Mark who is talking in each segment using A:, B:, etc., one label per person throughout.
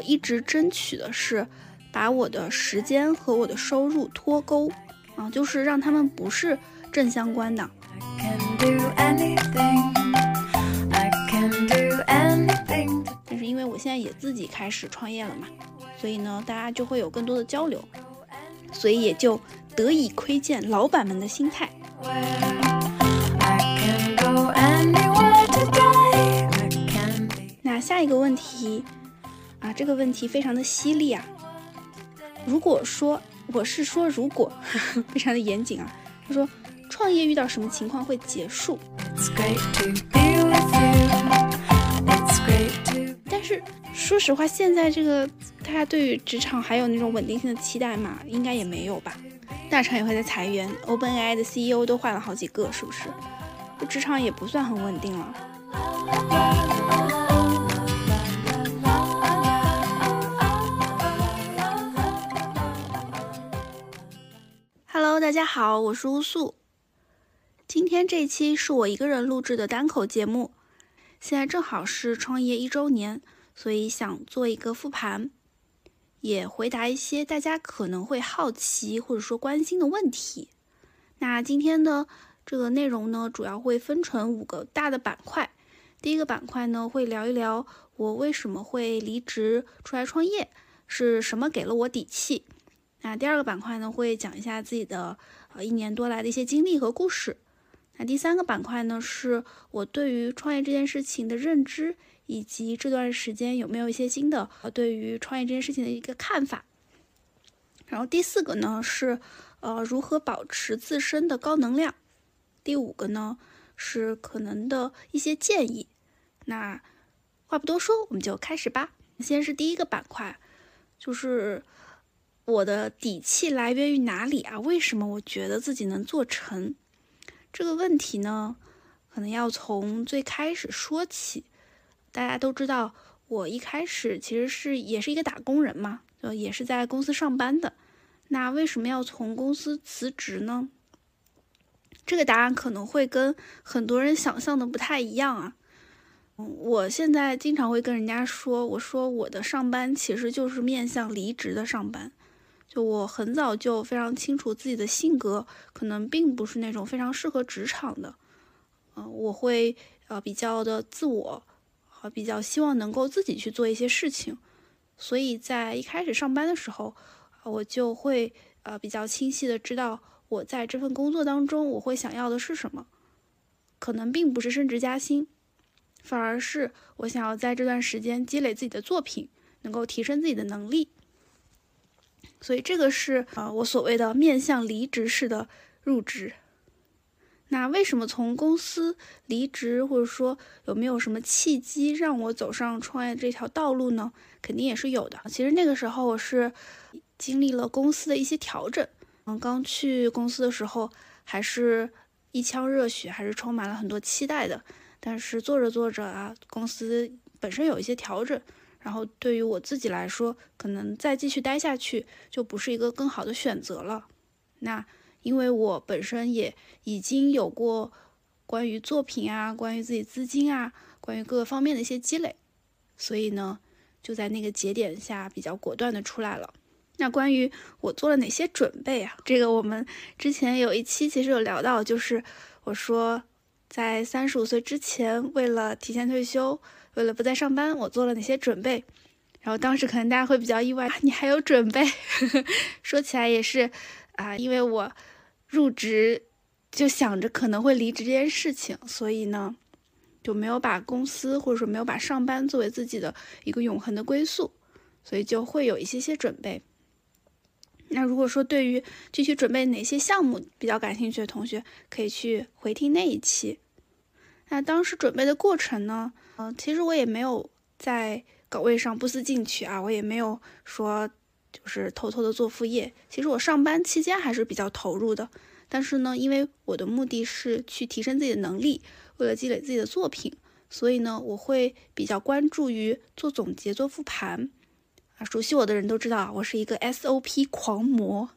A: 我一直争取的是把我的时间和我的收入脱钩啊，就是让他们不是正相关的。但是因为我现在也自己开始创业了嘛，所以呢，大家就会有更多的交流，所以也就得以窥见老板们的心态。那下一个问题啊，这个问题非常的犀利啊。如果说我是说如果，非常的严谨啊。他说，创业遇到什么情况会结束？但是说实话，现在这个大家对于职场还有那种稳定性的期待嘛，应该也没有吧？大厂也会在裁员，OpenAI 的 CEO 都换了好几个，是不是？职场也不算很稳定了。大家好，我是乌素。今天这期是我一个人录制的单口节目。现在正好是创业一周年，所以想做一个复盘，也回答一些大家可能会好奇或者说关心的问题。那今天的这个内容呢，主要会分成五个大的板块。第一个板块呢，会聊一聊我为什么会离职出来创业，是什么给了我底气。那第二个板块呢，会讲一下自己的呃一年多来的一些经历和故事。那第三个板块呢，是我对于创业这件事情的认知，以及这段时间有没有一些新的呃对于创业这件事情的一个看法。然后第四个呢是呃如何保持自身的高能量。第五个呢是可能的一些建议。那话不多说，我们就开始吧。先是第一个板块，就是我的底气来源于哪里啊？为什么我觉得自己能做成？这个问题呢，可能要从最开始说起。大家都知道，我一开始其实是也是一个打工人嘛，就也是在公司上班的。那为什么要从公司辞职呢？这个答案可能会跟很多人想象的不太一样啊。嗯，我现在经常会跟人家说，我说我的上班其实就是面向离职的上班。就我很早就非常清楚自己的性格，可能并不是那种非常适合职场的。嗯，我会呃比较的自我，和比较希望能够自己去做一些事情。所以在一开始上班的时候，我就会呃比较清晰的知道我在这份工作当中我会想要的是什么。可能并不是升职加薪，反而是我想要在这段时间积累自己的作品，能够提升自己的能力。所以这个是呃我所谓的面向离职式的入职。那为什么从公司离职，或者说有没有什么契机让我走上创业这条道路呢？肯定也是有的。其实那个时候我是经历了公司的一些调整。嗯，刚去公司的时候还是一腔热血，还是充满了很多期待的。但是做着做着啊，公司本身有一些调整。然后对于我自己来说，可能再继续待下去就不是一个更好的选择了。那因为我本身也已经有过关于作品啊、关于自己资金啊、关于各个方面的一些积累，所以呢，就在那个节点下比较果断的出来了。那关于我做了哪些准备啊？这个我们之前有一期其实有聊到，就是我说在三十五岁之前，为了提前退休。为了不再上班，我做了哪些准备？然后当时可能大家会比较意外，你还有准备？说起来也是啊，因为我入职就想着可能会离职这件事情，所以呢就没有把公司或者说没有把上班作为自己的一个永恒的归宿，所以就会有一些些准备。那如果说对于具体准备哪些项目比较感兴趣的同学，可以去回听那一期。那当时准备的过程呢？嗯，其实我也没有在岗位上不思进取啊，我也没有说就是偷偷的做副业。其实我上班期间还是比较投入的，但是呢，因为我的目的是去提升自己的能力，为了积累自己的作品，所以呢，我会比较关注于做总结、做复盘。啊，熟悉我的人都知道，我是一个 SOP 狂魔，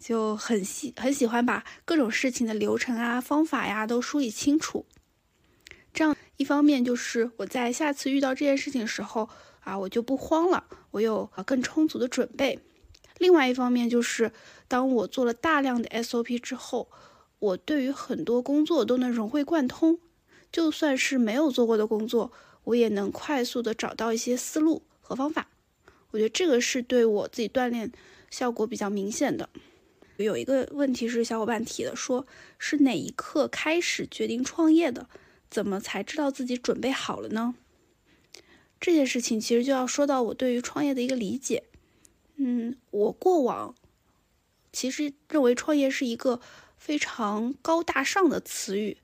A: 就很喜很喜欢把各种事情的流程啊、方法呀都梳理清楚，这样。一方面就是我在下次遇到这件事情的时候啊，我就不慌了，我有啊更充足的准备。另外一方面就是，当我做了大量的 SOP 之后，我对于很多工作都能融会贯通，就算是没有做过的工作，我也能快速的找到一些思路和方法。我觉得这个是对我自己锻炼效果比较明显的。有一个问题是小伙伴提的，说是哪一刻开始决定创业的？怎么才知道自己准备好了呢？这件事情其实就要说到我对于创业的一个理解。嗯，我过往其实认为创业是一个非常高大上的词语，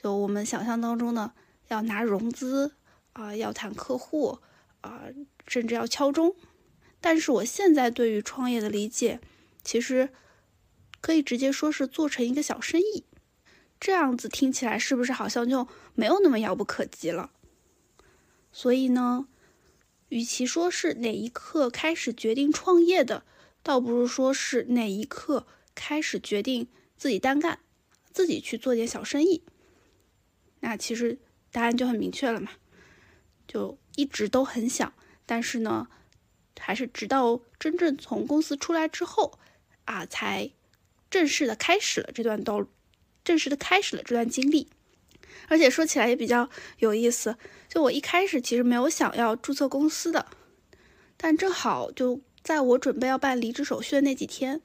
A: 就我们想象当中呢，要拿融资啊，要谈客户啊，甚至要敲钟。但是我现在对于创业的理解，其实可以直接说是做成一个小生意。这样子听起来是不是好像就没有那么遥不可及了？所以呢，与其说是哪一刻开始决定创业的，倒不如说是哪一刻开始决定自己单干，自己去做点小生意。那其实答案就很明确了嘛，就一直都很想，但是呢，还是直到真正从公司出来之后啊，才正式的开始了这段道路。正式的开始了这段经历，而且说起来也比较有意思。就我一开始其实没有想要注册公司的，但正好就在我准备要办离职手续的那几天，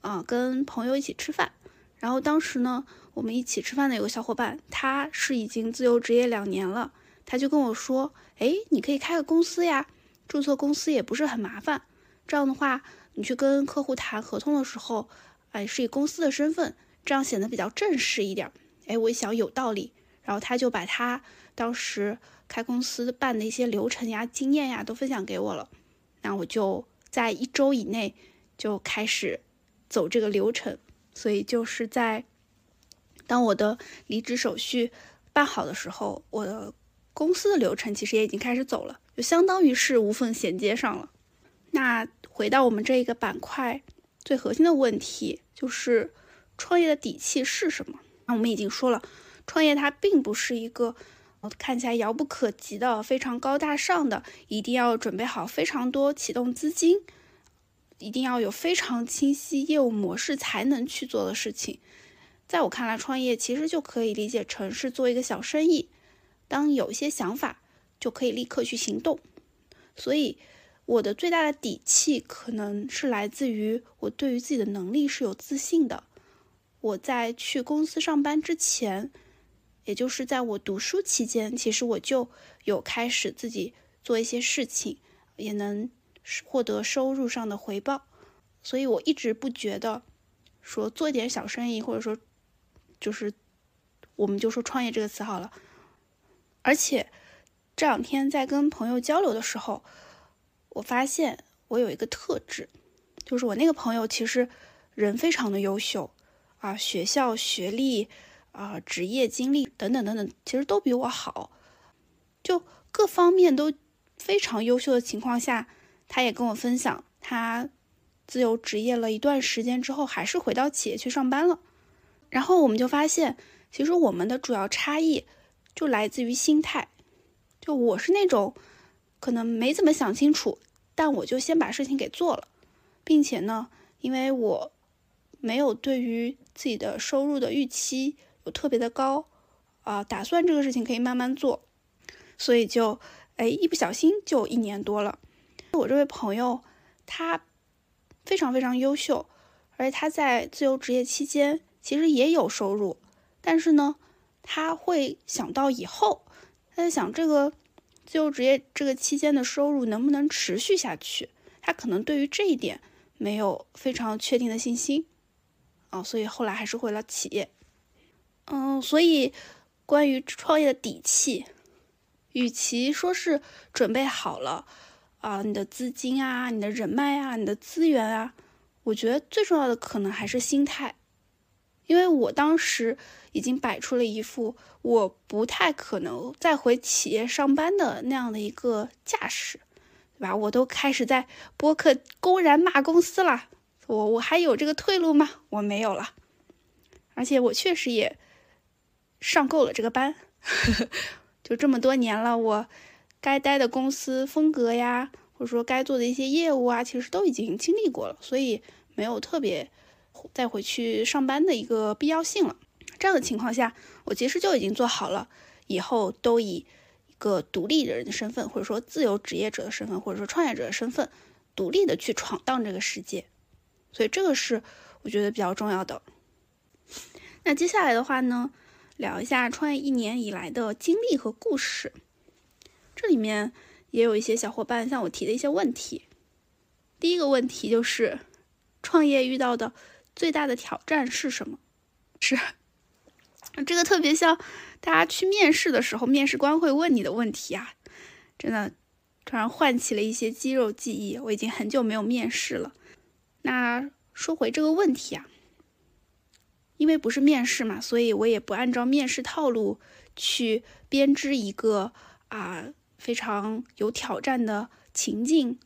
A: 啊，跟朋友一起吃饭，然后当时呢，我们一起吃饭的有个小伙伴，他是已经自由职业两年了，他就跟我说：“哎，你可以开个公司呀，注册公司也不是很麻烦。这样的话，你去跟客户谈合同的时候，哎，是以公司的身份。”这样显得比较正式一点。哎，我一想有道理，然后他就把他当时开公司办的一些流程呀、经验呀都分享给我了。那我就在一周以内就开始走这个流程。所以就是在当我的离职手续办好的时候，我的公司的流程其实也已经开始走了，就相当于是无缝衔接上了。那回到我们这一个板块最核心的问题就是。创业的底气是什么？那我们已经说了，创业它并不是一个看起来遥不可及的、非常高大上的，一定要准备好非常多启动资金，一定要有非常清晰业务模式才能去做的事情。在我看来，创业其实就可以理解成是做一个小生意，当有一些想法，就可以立刻去行动。所以，我的最大的底气可能是来自于我对于自己的能力是有自信的。我在去公司上班之前，也就是在我读书期间，其实我就有开始自己做一些事情，也能获得收入上的回报，所以我一直不觉得说做一点小生意，或者说就是我们就说创业这个词好了。而且这两天在跟朋友交流的时候，我发现我有一个特质，就是我那个朋友其实人非常的优秀。啊，学校学历啊，职业经历等等等等，其实都比我好，就各方面都非常优秀的情况下，他也跟我分享，他自由职业了一段时间之后，还是回到企业去上班了。然后我们就发现，其实我们的主要差异就来自于心态。就我是那种可能没怎么想清楚，但我就先把事情给做了，并且呢，因为我。没有对于自己的收入的预期有特别的高，啊，打算这个事情可以慢慢做，所以就哎一不小心就一年多了。我这位朋友他非常非常优秀，而且他在自由职业期间其实也有收入，但是呢，他会想到以后，他在想这个自由职业这个期间的收入能不能持续下去，他可能对于这一点没有非常确定的信心。啊，所以后来还是回了企业。嗯，所以关于创业的底气，与其说是准备好了啊，你的资金啊，你的人脉啊，你的资源啊，我觉得最重要的可能还是心态。因为我当时已经摆出了一副我不太可能再回企业上班的那样的一个架势，对吧？我都开始在播客公然骂公司了。我我还有这个退路吗？我没有了，而且我确实也上够了这个班，就这么多年了，我该待的公司风格呀，或者说该做的一些业务啊，其实都已经经历过了，所以没有特别再回去上班的一个必要性了。这样的情况下，我其实就已经做好了以后都以一个独立的人的身份，或者说自由职业者的身份，或者说创业者的身份，独立的去闯荡这个世界。所以这个是我觉得比较重要的。那接下来的话呢，聊一下创业一年以来的经历和故事。这里面也有一些小伙伴向我提的一些问题。第一个问题就是，创业遇到的最大的挑战是什么？是这个特别像大家去面试的时候，面试官会问你的问题啊，真的突然唤起了一些肌肉记忆。我已经很久没有面试了。那说回这个问题啊。因为不是面试嘛，所以我也不按照面试套路去编织一个啊非常有挑战的情境，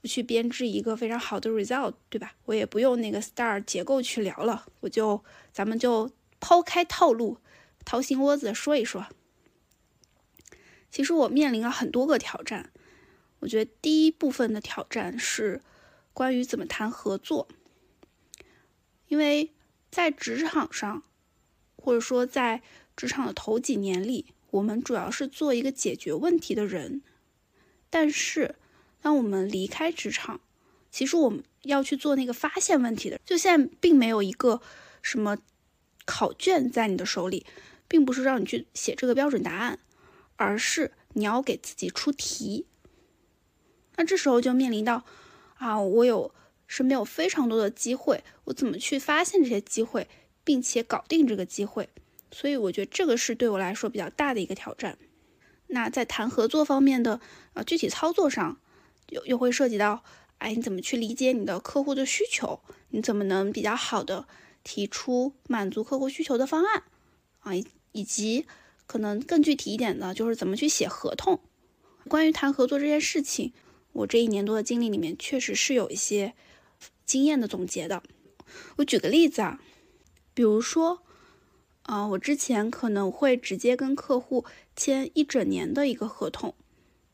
A: 不去编织一个非常好的 result，对吧？我也不用那个 star 结构去聊了，我就咱们就抛开套路，掏心窝子说一说。其实我面临了很多个挑战，我觉得第一部分的挑战是关于怎么谈合作，因为。在职场上，或者说在职场的头几年里，我们主要是做一个解决问题的人。但是，当我们离开职场，其实我们要去做那个发现问题的。就现在并没有一个什么考卷在你的手里，并不是让你去写这个标准答案，而是你要给自己出题。那这时候就面临到啊，我有。身边有非常多的机会，我怎么去发现这些机会，并且搞定这个机会？所以我觉得这个是对我来说比较大的一个挑战。那在谈合作方面的呃具体操作上，又又会涉及到，哎，你怎么去理解你的客户的需求？你怎么能比较好的提出满足客户需求的方案？啊，以以及可能更具体一点的，就是怎么去写合同？关于谈合作这件事情，我这一年多的经历里面，确实是有一些。经验的总结的，我举个例子啊，比如说，啊，我之前可能会直接跟客户签一整年的一个合同，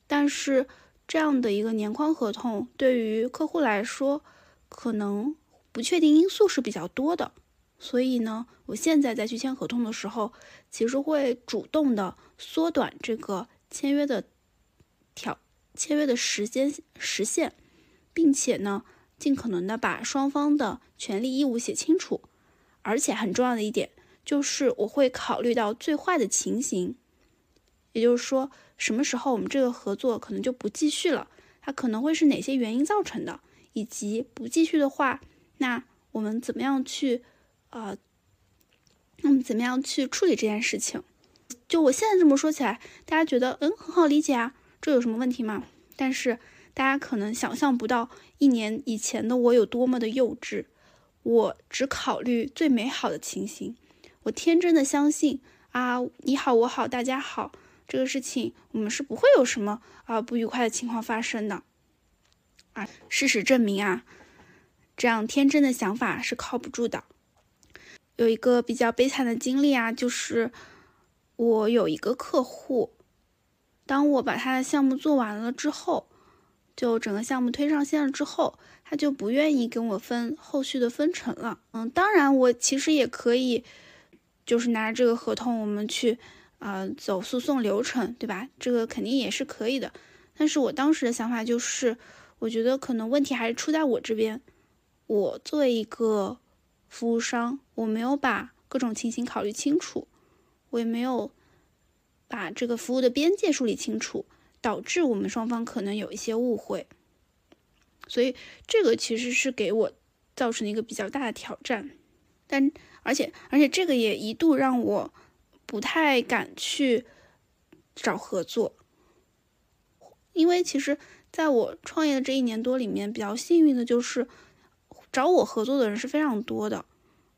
A: 但是这样的一个年框合同对于客户来说，可能不确定因素是比较多的，所以呢，我现在再去签合同的时候，其实会主动的缩短这个签约的条签约的时间时限，并且呢。尽可能的把双方的权利义务写清楚，而且很重要的一点就是我会考虑到最坏的情形，也就是说什么时候我们这个合作可能就不继续了，它可能会是哪些原因造成的，以及不继续的话，那我们怎么样去，呃，嗯，怎么样去处理这件事情？就我现在这么说起来，大家觉得嗯很好理解啊，这有什么问题吗？但是。大家可能想象不到，一年以前的我有多么的幼稚。我只考虑最美好的情形，我天真的相信啊，你好我好大家好，这个事情我们是不会有什么啊不愉快的情况发生的。啊，事实证明啊，这样天真的想法是靠不住的。有一个比较悲惨的经历啊，就是我有一个客户，当我把他的项目做完了之后。就整个项目推上线了之后，他就不愿意跟我分后续的分成了。嗯，当然我其实也可以，就是拿着这个合同我们去，呃，走诉讼流程，对吧？这个肯定也是可以的。但是我当时的想法就是，我觉得可能问题还是出在我这边。我作为一个服务商，我没有把各种情形考虑清楚，我也没有把这个服务的边界梳理清楚。导致我们双方可能有一些误会，所以这个其实是给我造成了一个比较大的挑战。但而且而且这个也一度让我不太敢去找合作，因为其实在我创业的这一年多里面，比较幸运的就是找我合作的人是非常多的。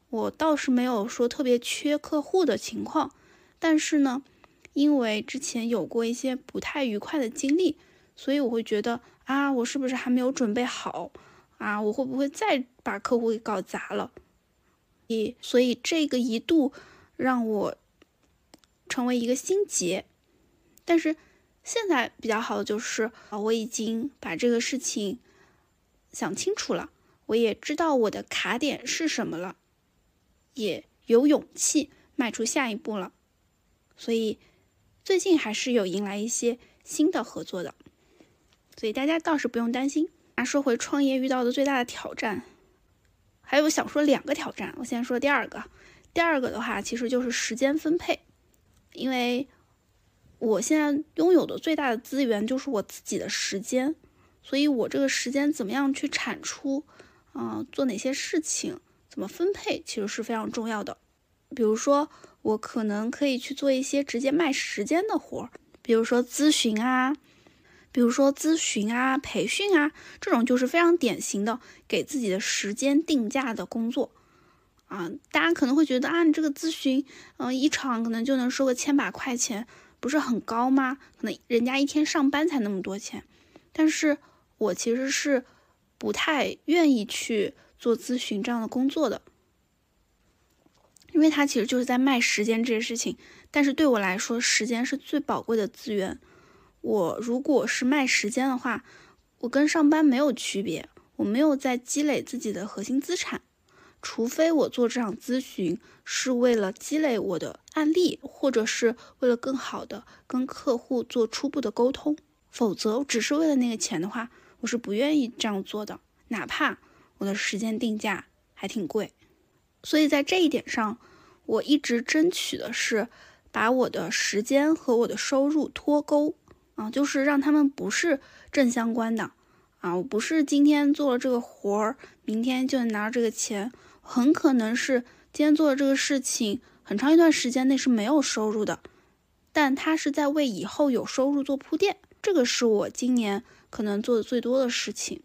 A: 我倒是没有说特别缺客户的情况，但是呢。因为之前有过一些不太愉快的经历，所以我会觉得啊，我是不是还没有准备好啊？我会不会再把客户给搞砸了？以所以这个一度让我成为一个心结。但是现在比较好的就是啊，我已经把这个事情想清楚了，我也知道我的卡点是什么了，也有勇气迈出下一步了。所以最近还是有迎来一些新的合作的，所以大家倒是不用担心。那说回创业遇到的最大的挑战，还有想说两个挑战，我先说第二个。第二个的话，其实就是时间分配，因为我现在拥有的最大的资源就是我自己的时间，所以我这个时间怎么样去产出，啊，做哪些事情，怎么分配，其实是非常重要的。比如说，我可能可以去做一些直接卖时间的活儿，比如说咨询啊，比如说咨询啊、培训啊，这种就是非常典型的给自己的时间定价的工作。啊，大家可能会觉得啊，你这个咨询，嗯，一场可能就能收个千把块钱，不是很高吗？可能人家一天上班才那么多钱，但是我其实是不太愿意去做咨询这样的工作的，因为它其实就是在卖时间这件事情。但是对我来说，时间是最宝贵的资源。我如果是卖时间的话，我跟上班没有区别，我没有在积累自己的核心资产。除非我做这场咨询是为了积累我的案例，或者是为了更好的跟客户做初步的沟通，否则只是为了那个钱的话，我是不愿意这样做的，哪怕我的时间定价还挺贵。所以在这一点上，我一直争取的是把我的时间和我的收入脱钩啊，就是让他们不是正相关的啊，我不是今天做了这个活儿，明天就能拿到这个钱。很可能是今天做的这个事情，很长一段时间内是没有收入的，但它是在为以后有收入做铺垫。这个是我今年可能做的最多的事情。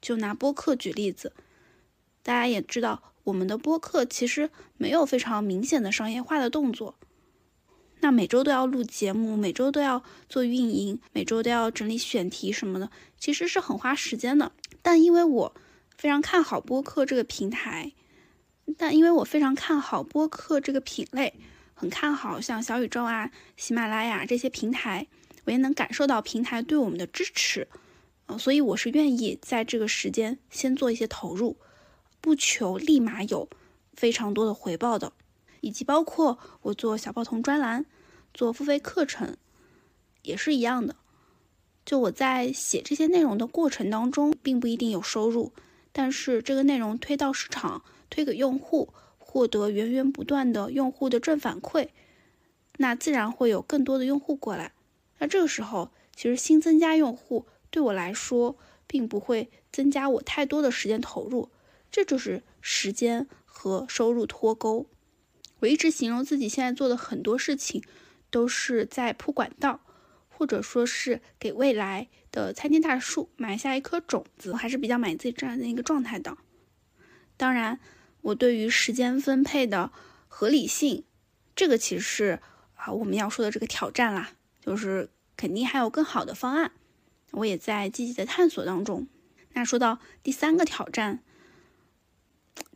A: 就拿播客举例子，大家也知道，我们的播客其实没有非常明显的商业化的动作。那每周都要录节目，每周都要做运营，每周都要整理选题什么的，其实是很花时间的。但因为我非常看好播客这个平台，但因为我非常看好播客这个品类，很看好像小宇宙啊、喜马拉雅这些平台，我也能感受到平台对我们的支持，呃，所以我是愿意在这个时间先做一些投入，不求立马有非常多的回报的，以及包括我做小报童专栏、做付费课程，也是一样的，就我在写这些内容的过程当中，并不一定有收入。但是这个内容推到市场，推给用户，获得源源不断的用户的正反馈，那自然会有更多的用户过来。那这个时候，其实新增加用户对我来说，并不会增加我太多的时间投入。这就是时间和收入脱钩。我一直形容自己现在做的很多事情，都是在铺管道。或者说是给未来的参天大树埋下一颗种子，我还是比较满意自己这样的一个状态的。当然，我对于时间分配的合理性，这个其实是啊我们要说的这个挑战啦，就是肯定还有更好的方案，我也在积极的探索当中。那说到第三个挑战，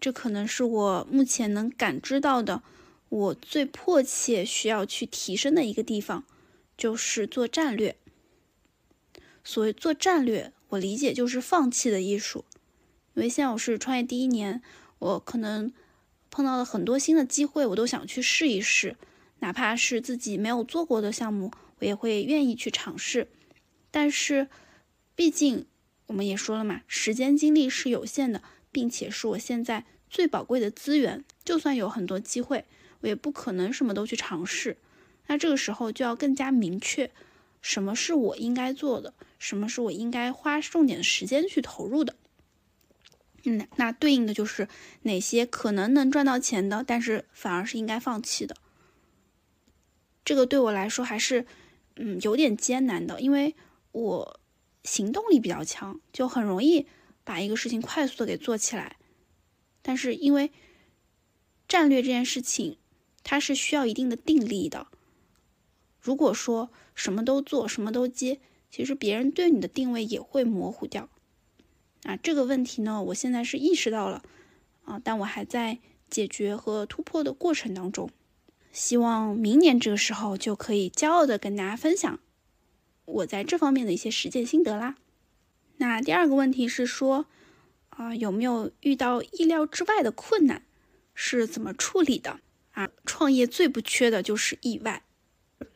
A: 这可能是我目前能感知到的，我最迫切需要去提升的一个地方。就是做战略。所谓做战略，我理解就是放弃的艺术。因为现在我是创业第一年，我可能碰到了很多新的机会，我都想去试一试，哪怕是自己没有做过的项目，我也会愿意去尝试。但是，毕竟我们也说了嘛，时间精力是有限的，并且是我现在最宝贵的资源。就算有很多机会，我也不可能什么都去尝试。那这个时候就要更加明确，什么是我应该做的，什么是我应该花重点的时间去投入的。嗯，那对应的就是哪些可能能赚到钱的，但是反而是应该放弃的。这个对我来说还是嗯有点艰难的，因为我行动力比较强，就很容易把一个事情快速的给做起来。但是因为战略这件事情，它是需要一定的定力的。如果说什么都做，什么都接，其实别人对你的定位也会模糊掉。啊，这个问题呢，我现在是意识到了，啊，但我还在解决和突破的过程当中。希望明年这个时候就可以骄傲的跟大家分享，我在这方面的一些实践心得啦。那第二个问题是说，啊，有没有遇到意料之外的困难，是怎么处理的？啊，创业最不缺的就是意外。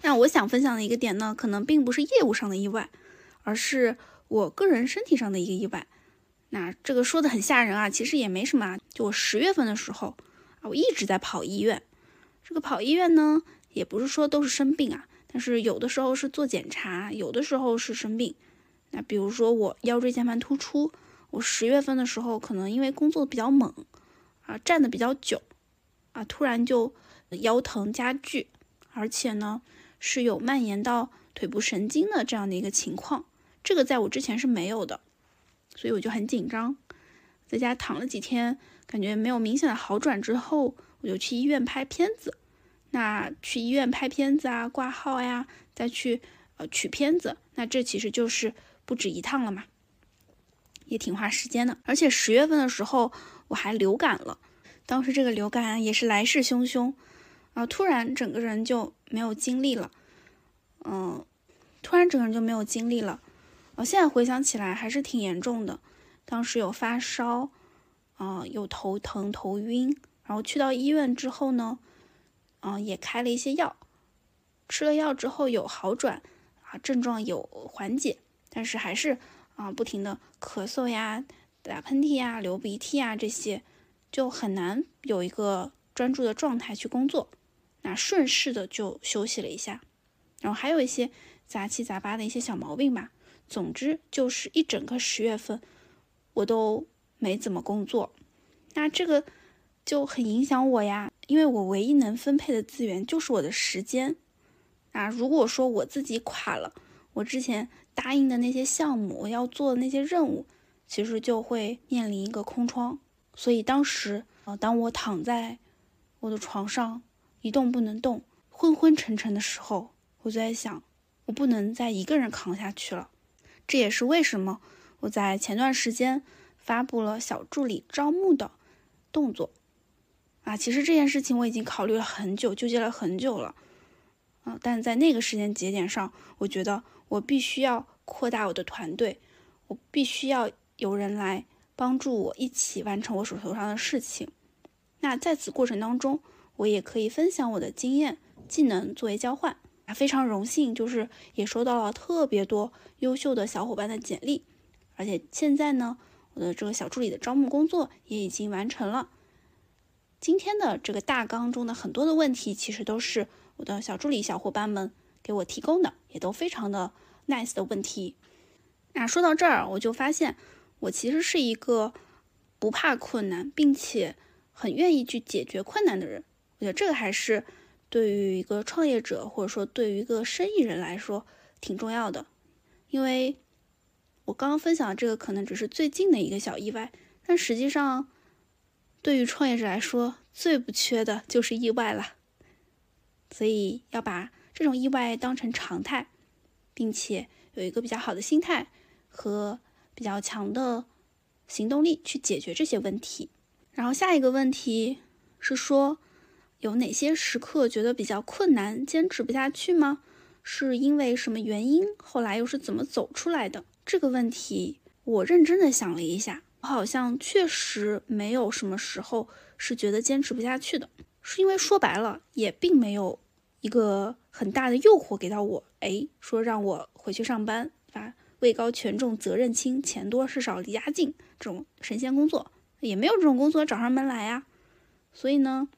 A: 那我想分享的一个点呢，可能并不是业务上的意外，而是我个人身体上的一个意外。那这个说的很吓人啊，其实也没什么啊。就我十月份的时候啊，我一直在跑医院。这个跑医院呢，也不是说都是生病啊，但是有的时候是做检查，有的时候是生病。那比如说我腰椎间盘突出，我十月份的时候可能因为工作比较猛啊，站的比较久啊，突然就腰疼加剧，而且呢是有蔓延到腿部神经的这样的一个情况，这个在我之前是没有的，所以我就很紧张，在家躺了几天，感觉没有明显的好转之后，我就去医院拍片子。那去医院拍片子啊，挂号呀，再去呃取片子，那这其实就是。不止一趟了嘛，也挺花时间的。而且十月份的时候我还流感了，当时这个流感也是来势汹汹，啊，突然整个人就没有精力了，嗯，突然整个人就没有精力了。我现在回想起来还是挺严重的，当时有发烧，啊，有头疼、头晕，然后去到医院之后呢，啊，也开了一些药，吃了药之后有好转，啊，症状有缓解。但是还是啊，不停的咳嗽呀、打喷嚏呀、流鼻涕啊，这些就很难有一个专注的状态去工作。那顺势的就休息了一下，然后还有一些杂七杂八的一些小毛病吧。总之就是一整个十月份我都没怎么工作，那这个就很影响我呀，因为我唯一能分配的资源就是我的时间。啊，如果说我自己垮了，我之前。答应的那些项目，我要做的那些任务，其实就会面临一个空窗。所以当时，呃，当我躺在我的床上一动不能动、昏昏沉沉的时候，我就在想，我不能再一个人扛下去了。这也是为什么我在前段时间发布了小助理招募的动作。啊，其实这件事情我已经考虑了很久，纠结了很久了。啊，但在那个时间节点上，我觉得。我必须要扩大我的团队，我必须要有人来帮助我一起完成我手头上的事情。那在此过程当中，我也可以分享我的经验、技能作为交换。啊，非常荣幸，就是也收到了特别多优秀的小伙伴的简历，而且现在呢，我的这个小助理的招募工作也已经完成了。今天的这个大纲中的很多的问题，其实都是我的小助理小伙伴们。给我提供的也都非常的 nice 的问题。那说到这儿，我就发现我其实是一个不怕困难，并且很愿意去解决困难的人。我觉得这个还是对于一个创业者，或者说对于一个生意人来说挺重要的。因为我刚刚分享的这个可能只是最近的一个小意外，但实际上对于创业者来说，最不缺的就是意外了。所以要把。这种意外当成常态，并且有一个比较好的心态和比较强的行动力去解决这些问题。然后下一个问题是说，有哪些时刻觉得比较困难，坚持不下去吗？是因为什么原因？后来又是怎么走出来的？这个问题我认真的想了一下，我好像确实没有什么时候是觉得坚持不下去的，是因为说白了也并没有一个。很大的诱惑给到我，哎，说让我回去上班，啊，位高权重、责任轻、钱多事少、离家近这种神仙工作，也没有这种工作找上门来呀。所以呢，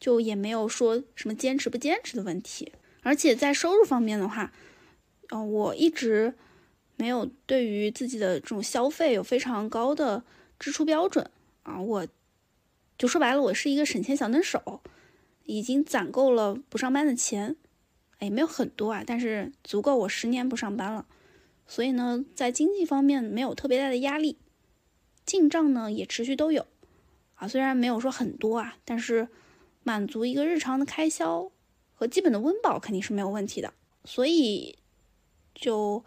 A: 就也没有说什么坚持不坚持的问题。而且在收入方面的话，嗯，我一直没有对于自己的这种消费有非常高的支出标准啊。我就说白了，我是一个省钱小能手，已经攒够了不上班的钱。也没有很多啊，但是足够我十年不上班了，所以呢，在经济方面没有特别大的压力，进账呢也持续都有，啊，虽然没有说很多啊，但是满足一个日常的开销和基本的温饱肯定是没有问题的，所以就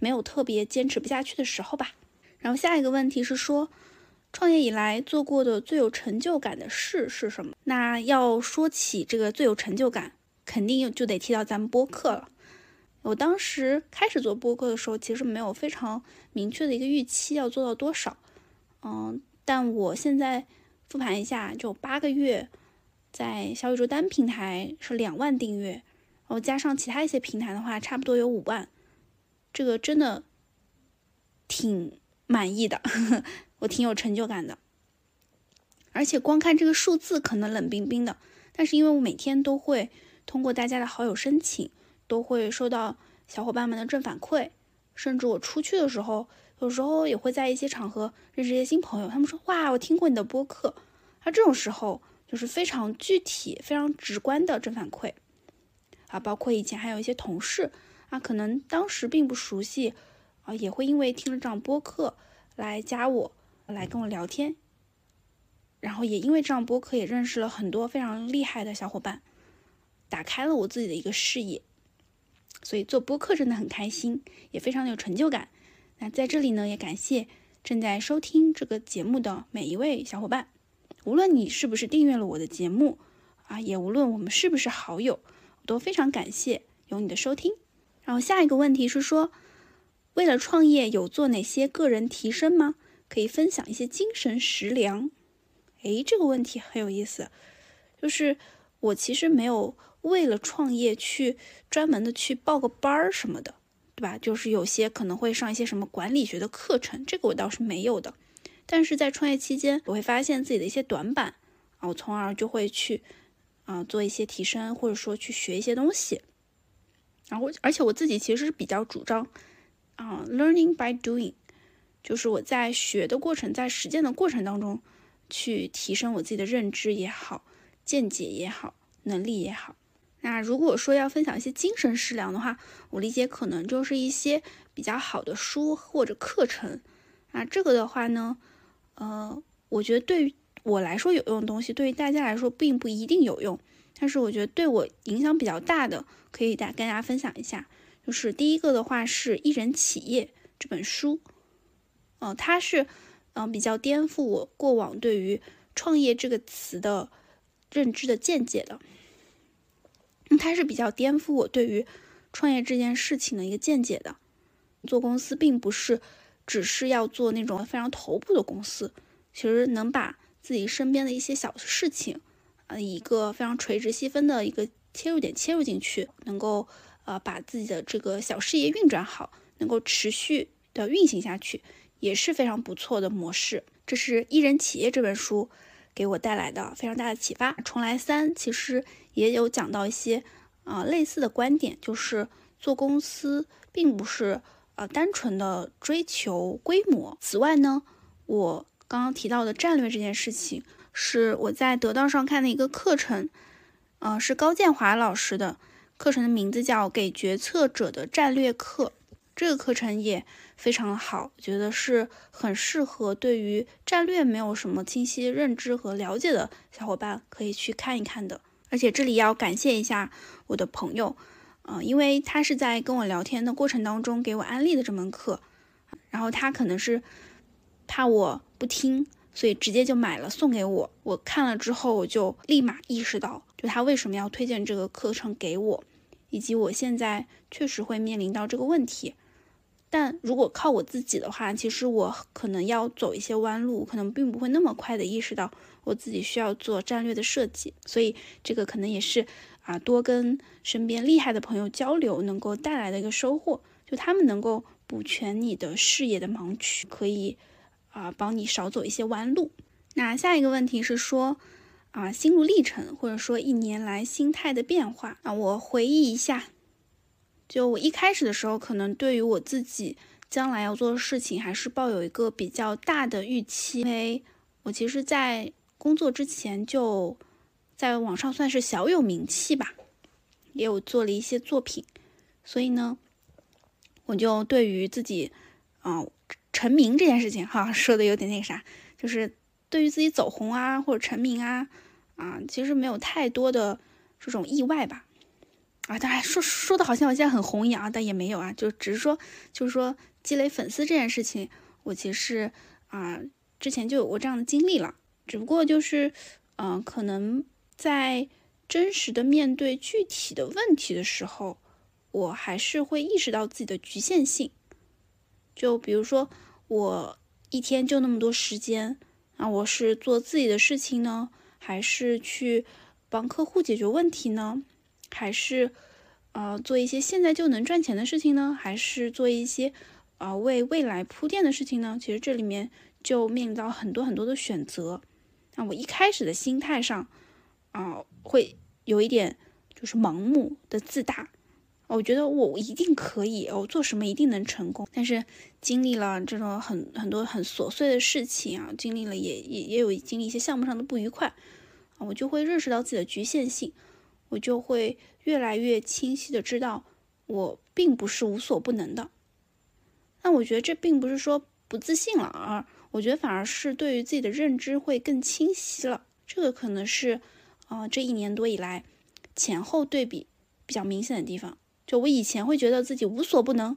A: 没有特别坚持不下去的时候吧。然后下一个问题是说，创业以来做过的最有成就感的事是什么？那要说起这个最有成就感。肯定就得提到咱们播客了，我当时开始做播客的时候，其实没有非常明确的一个预期要做到多少，嗯，但我现在复盘一下，就八个月，在小宇宙单平台是两万订阅，然后加上其他一些平台的话，差不多有五万，这个真的挺满意的，我挺有成就感的。而且光看这个数字可能冷冰冰的，但是因为我每天都会通过大家的好友申请。都会收到小伙伴们的正反馈，甚至我出去的时候，有时候也会在一些场合认识一些新朋友。他们说：“哇，我听过你的播客。”啊，这种时候就是非常具体、非常直观的正反馈啊。包括以前还有一些同事啊，可能当时并不熟悉啊，也会因为听了这样播客来加我，来跟我聊天。然后也因为这样播客，也认识了很多非常厉害的小伙伴，打开了我自己的一个视野。所以做播客真的很开心，也非常的有成就感。那在这里呢，也感谢正在收听这个节目的每一位小伙伴，无论你是不是订阅了我的节目啊，也无论我们是不是好友，我都非常感谢有你的收听。然后下一个问题是说，为了创业有做哪些个人提升吗？可以分享一些精神食粮。诶，这个问题很有意思，就是我其实没有。为了创业去专门的去报个班儿什么的，对吧？就是有些可能会上一些什么管理学的课程，这个我倒是没有的。但是在创业期间，我会发现自己的一些短板，啊，我从而就会去啊做一些提升，或者说去学一些东西。然后，而且我自己其实是比较主张啊，learning by doing，就是我在学的过程，在实践的过程当中去提升我自己的认知也好，见解也好，能力也好。那如果说要分享一些精神食粮的话，我理解可能就是一些比较好的书或者课程。啊，这个的话呢，呃，我觉得对于我来说有用的东西，对于大家来说并不一定有用。但是我觉得对我影响比较大的，可以大跟大家分享一下。就是第一个的话是《一人企业》这本书，呃，它是嗯比较颠覆我过往对于创业这个词的认知的见解的。它是比较颠覆我对于创业这件事情的一个见解的。做公司并不是只是要做那种非常头部的公司，其实能把自己身边的一些小事情，呃，一个非常垂直细分的一个切入点切入进去，能够呃把自己的这个小事业运转好，能够持续的运行下去，也是非常不错的模式。这是《一人企业》这本书。给我带来的非常大的启发。重来三其实也有讲到一些啊类似的观点，就是做公司并不是呃单纯的追求规模。此外呢，我刚刚提到的战略这件事情，是我在得道上看的一个课程，呃，是高建华老师的课程的名字叫《给决策者的战略课》。这个课程也非常好，觉得是很适合对于战略没有什么清晰认知和了解的小伙伴可以去看一看的。而且这里要感谢一下我的朋友，嗯，因为他是在跟我聊天的过程当中给我安利的这门课，然后他可能是怕我不听，所以直接就买了送给我。我看了之后，我就立马意识到，就他为什么要推荐这个课程给我，以及我现在确实会面临到这个问题。但如果靠我自己的话，其实我可能要走一些弯路，可能并不会那么快的意识到我自己需要做战略的设计。所以这个可能也是啊，多跟身边厉害的朋友交流能够带来的一个收获，就他们能够补全你的视野的盲区，可以啊帮你少走一些弯路。那下一个问题是说啊心路历程，或者说一年来心态的变化啊，我回忆一下。就我一开始的时候，可能对于我自己将来要做的事情，还是抱有一个比较大的预期。因为我其实，在工作之前就在网上算是小有名气吧，也有做了一些作品，所以呢，我就对于自己啊成名这件事情，哈，说的有点那个啥，就是对于自己走红啊或者成名啊啊，其实没有太多的这种意外吧。啊，当然说说的好像我现在很红一样啊，但也没有啊，就只是说，就是说积累粉丝这件事情，我其实啊之前就有过这样的经历了，只不过就是，嗯，可能在真实的面对具体的问题的时候，我还是会意识到自己的局限性。就比如说，我一天就那么多时间，啊，我是做自己的事情呢，还是去帮客户解决问题呢？还是呃做一些现在就能赚钱的事情呢？还是做一些啊为未来铺垫的事情呢？其实这里面就面临到很多很多的选择。那我一开始的心态上，啊，会有一点就是盲目的自大。我觉得我一定可以，我做什么一定能成功。但是经历了这种很很多很琐碎的事情啊，经历了也也也有经历一些项目上的不愉快啊，我就会认识到自己的局限性，我就会越来越清晰的知道我并不是无所不能的。那我觉得这并不是说不自信了，而我觉得反而是对于自己的认知会更清晰了。这个可能是啊这一年多以来前后对比比较明显的地方。就我以前会觉得自己无所不能，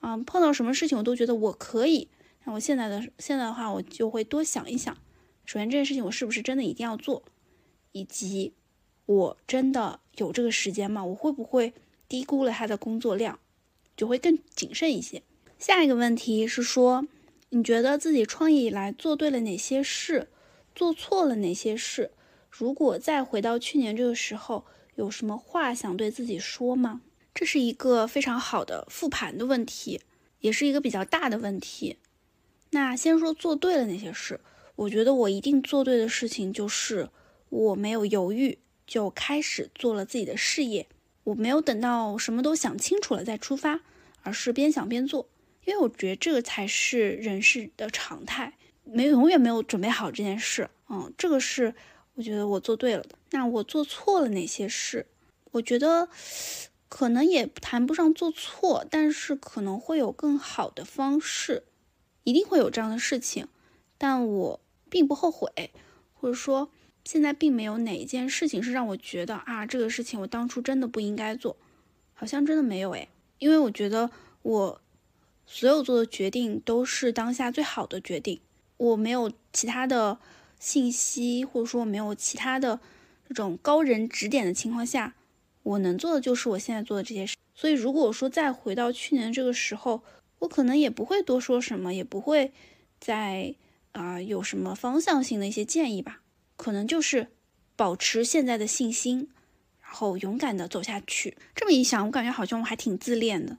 A: 啊，碰到什么事情我都觉得我可以。那我现在的现在的话，我就会多想一想，首先这件事情我是不是真的一定要做，以及我真的有这个时间吗？我会不会低估了他的工作量？就会更谨慎一些。下一个问题是说，你觉得自己创业以来做对了哪些事，做错了哪些事？如果再回到去年这个时候，有什么话想对自己说吗？这是一个非常好的复盘的问题，也是一个比较大的问题。那先说做对了哪些事，我觉得我一定做对的事情就是我没有犹豫就开始做了自己的事业，我没有等到什么都想清楚了再出发，而是边想边做，因为我觉得这个才是人事的常态，没有永远没有准备好这件事。嗯，这个是我觉得我做对了的。那我做错了哪些事？我觉得。可能也谈不上做错，但是可能会有更好的方式，一定会有这样的事情，但我并不后悔，或者说现在并没有哪一件事情是让我觉得啊这个事情我当初真的不应该做，好像真的没有诶，因为我觉得我所有做的决定都是当下最好的决定，我没有其他的信息，或者说没有其他的这种高人指点的情况下。我能做的就是我现在做的这些事，所以如果说再回到去年这个时候，我可能也不会多说什么，也不会再啊有什么方向性的一些建议吧，可能就是保持现在的信心，然后勇敢的走下去。这么一想，我感觉好像我还挺自恋的，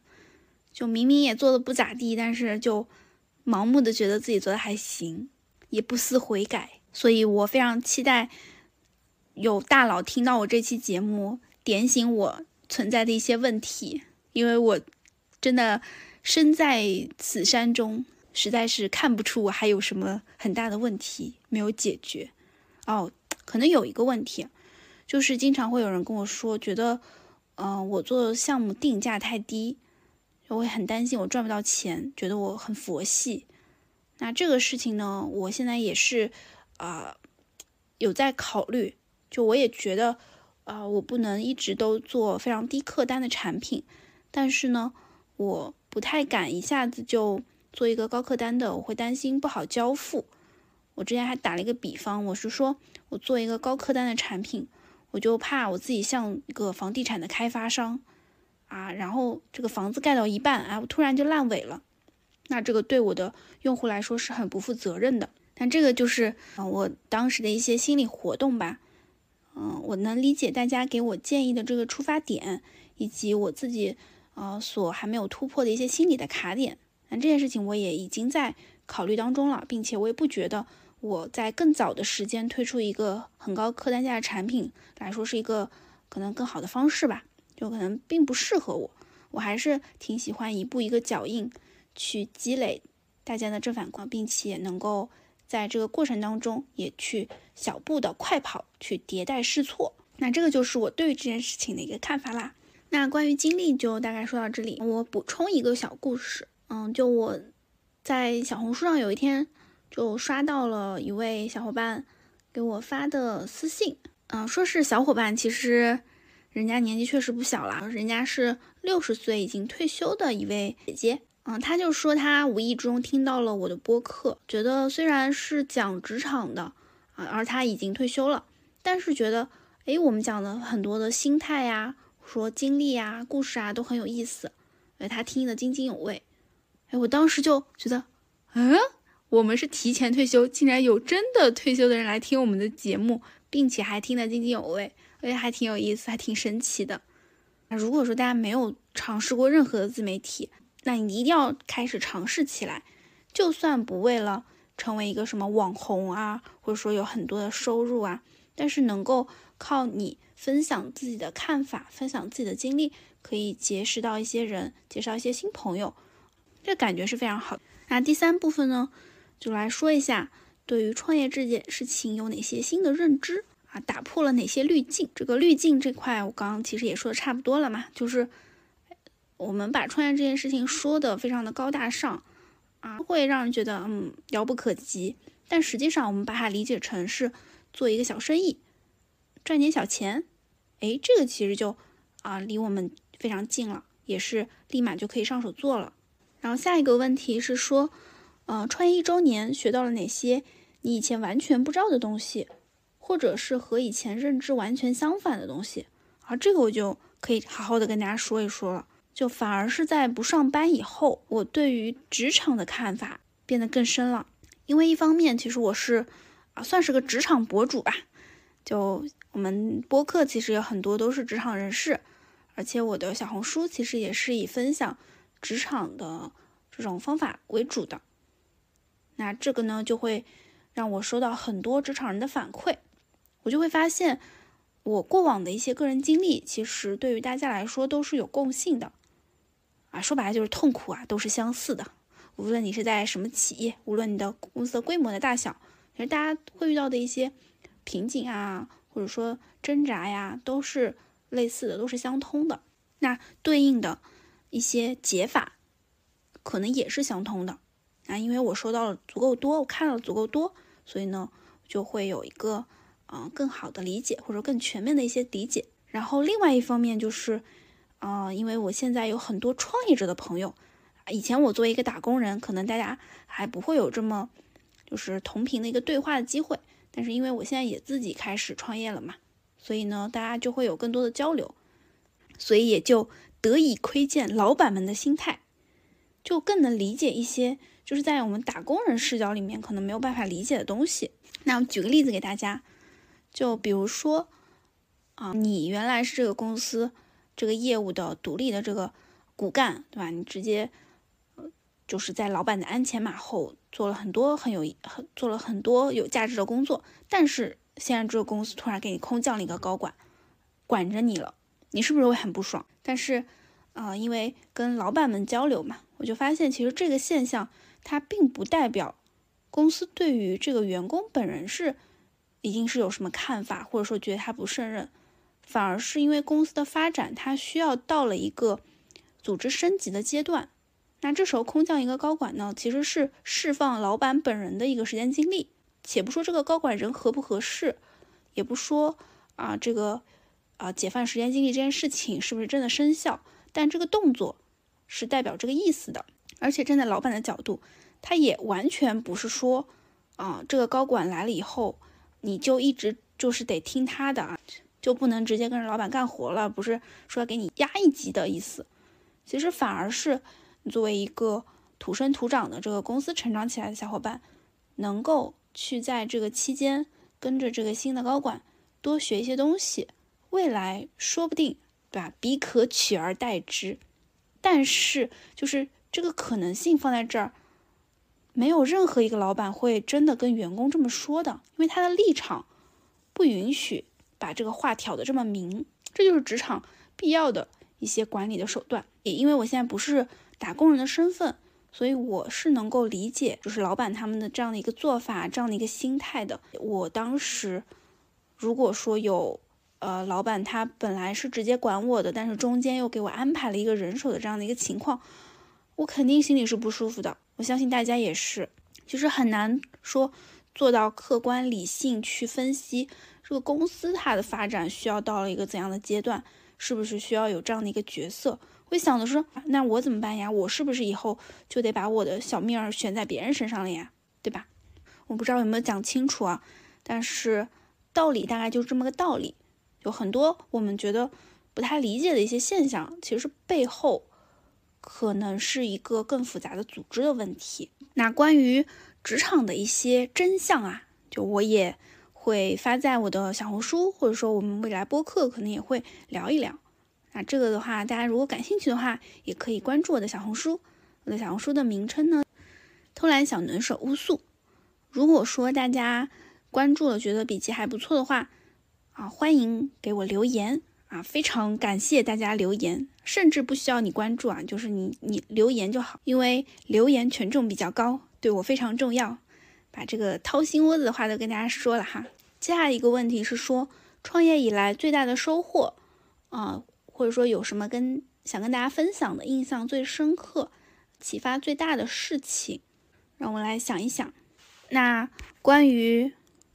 A: 就明明也做的不咋地，但是就盲目的觉得自己做的还行，也不思悔改。所以我非常期待有大佬听到我这期节目。点醒我存在的一些问题，因为我真的身在此山中，实在是看不出我还有什么很大的问题没有解决。哦，可能有一个问题，就是经常会有人跟我说，觉得，嗯，我做项目定价太低，就会很担心我赚不到钱，觉得我很佛系。那这个事情呢，我现在也是，啊，有在考虑，就我也觉得。啊，我不能一直都做非常低客单的产品，但是呢，我不太敢一下子就做一个高客单的，我会担心不好交付。我之前还打了一个比方，我是说我做一个高客单的产品，我就怕我自己像一个房地产的开发商啊，然后这个房子盖到一半，哎，我突然就烂尾了，那这个对我的用户来说是很不负责任的。但这个就是啊，我当时的一些心理活动吧。嗯，我能理解大家给我建议的这个出发点，以及我自己呃所还没有突破的一些心理的卡点。那这件事情我也已经在考虑当中了，并且我也不觉得我在更早的时间推出一个很高客单价的产品来说是一个可能更好的方式吧，就可能并不适合我。我还是挺喜欢一步一个脚印去积累大家的正反馈，并且能够。在这个过程当中，也去小步的快跑，去迭代试错。那这个就是我对于这件事情的一个看法啦。那关于经历就大概说到这里。我补充一个小故事，嗯，就我在小红书上有一天就刷到了一位小伙伴给我发的私信，嗯，说是小伙伴，其实人家年纪确实不小了，人家是六十岁已经退休的一位姐姐。嗯，他就说他无意中听到了我的播客，觉得虽然是讲职场的啊，而他已经退休了，但是觉得，哎，我们讲的很多的心态呀，说经历啊、故事啊都很有意思，哎，他听得津津有味。哎，我当时就觉得，嗯，我们是提前退休，竟然有真的退休的人来听我们的节目，并且还听得津津有味，而且还挺有意思，还挺神奇的。那如果说大家没有尝试过任何的自媒体，那你一定要开始尝试起来，就算不为了成为一个什么网红啊，或者说有很多的收入啊，但是能够靠你。分享自己的看法，分享自己的经历，可以结识到一些人，介绍一些新朋友，这感觉是非常好。那第三部分呢，就来说一下对于创业这件事情有哪些新的认知啊，打破了哪些滤镜。这个滤镜这块，我刚刚其实也说的差不多了嘛，就是我们把创业这件事情说的非常的高大上啊，会让人觉得嗯遥不可及，但实际上我们把它理解成是做一个小生意。赚点小钱，哎，这个其实就啊离我们非常近了，也是立马就可以上手做了。然后下一个问题是说，呃，创业一周年学到了哪些你以前完全不知道的东西，或者是和以前认知完全相反的东西？啊，这个我就可以好好的跟大家说一说了。就反而是在不上班以后，我对于职场的看法变得更深了。因为一方面，其实我是啊算是个职场博主吧，就。我们播客其实有很多都是职场人士，而且我的小红书其实也是以分享职场的这种方法为主的。那这个呢，就会让我收到很多职场人的反馈，我就会发现我过往的一些个人经历，其实对于大家来说都是有共性的。啊，说白了就是痛苦啊，都是相似的。无论你是在什么企业，无论你的公司的规模的大小，其实大家会遇到的一些瓶颈啊。或者说挣扎呀，都是类似的，都是相通的。那对应的一些解法，可能也是相通的。啊，因为我收到了足够多，我看了足够多，所以呢，就会有一个嗯更好的理解，或者更全面的一些理解。然后另外一方面就是，嗯，因为我现在有很多创业者的朋友，以前我作为一个打工人，可能大家还不会有这么就是同频的一个对话的机会。但是因为我现在也自己开始创业了嘛，所以呢，大家就会有更多的交流，所以也就得以窥见老板们的心态，就更能理解一些就是在我们打工人视角里面可能没有办法理解的东西。那我举个例子给大家，就比如说啊，你原来是这个公司这个业务的独立的这个骨干，对吧？你直接。就是在老板的鞍前马后做了很多很有很做了很多有价值的工作，但是现在这个公司突然给你空降了一个高管，管着你了，你是不是会很不爽？但是，啊，因为跟老板们交流嘛，我就发现其实这个现象它并不代表公司对于这个员工本人是一定是有什么看法，或者说觉得他不胜任，反而是因为公司的发展它需要到了一个组织升级的阶段。那这时候空降一个高管呢，其实是释放老板本人的一个时间精力。且不说这个高管人合不合适，也不说啊这个啊解放时间精力这件事情是不是真的生效，但这个动作是代表这个意思的。而且站在老板的角度，他也完全不是说啊这个高管来了以后，你就一直就是得听他的啊，就不能直接跟着老板干活了，不是说要给你压一级的意思。其实反而是。作为一个土生土长的这个公司成长起来的小伙伴，能够去在这个期间跟着这个新的高管多学一些东西，未来说不定，对吧？彼可取而代之。但是，就是这个可能性放在这儿，没有任何一个老板会真的跟员工这么说的，因为他的立场不允许把这个话挑得这么明。这就是职场必要的一些管理的手段。也因为我现在不是。打工人的身份，所以我是能够理解，就是老板他们的这样的一个做法，这样的一个心态的。我当时如果说有，呃，老板他本来是直接管我的，但是中间又给我安排了一个人手的这样的一个情况，我肯定心里是不舒服的。我相信大家也是，其实很难说做到客观理性去分析这个公司它的发展需要到了一个怎样的阶段，是不是需要有这样的一个角色。会想的是，那我怎么办呀？我是不是以后就得把我的小命儿悬在别人身上了呀？对吧？我不知道有没有讲清楚啊。但是道理大概就是这么个道理。有很多我们觉得不太理解的一些现象，其实背后可能是一个更复杂的组织的问题。那关于职场的一些真相啊，就我也会发在我的小红书，或者说我们未来播客可能也会聊一聊。那这个的话，大家如果感兴趣的话，也可以关注我的小红书。我的小红书的名称呢，偷懒小能手乌素。如果说大家关注了，觉得笔记还不错的话，啊，欢迎给我留言啊，非常感谢大家留言，甚至不需要你关注啊，就是你你留言就好，因为留言权重比较高，对我非常重要。把这个掏心窝子的话都跟大家说了哈。接下一个问题是说，创业以来最大的收获啊，或者说有什么跟想跟大家分享的，印象最深刻。启发最大的事情，让我来想一想。那关于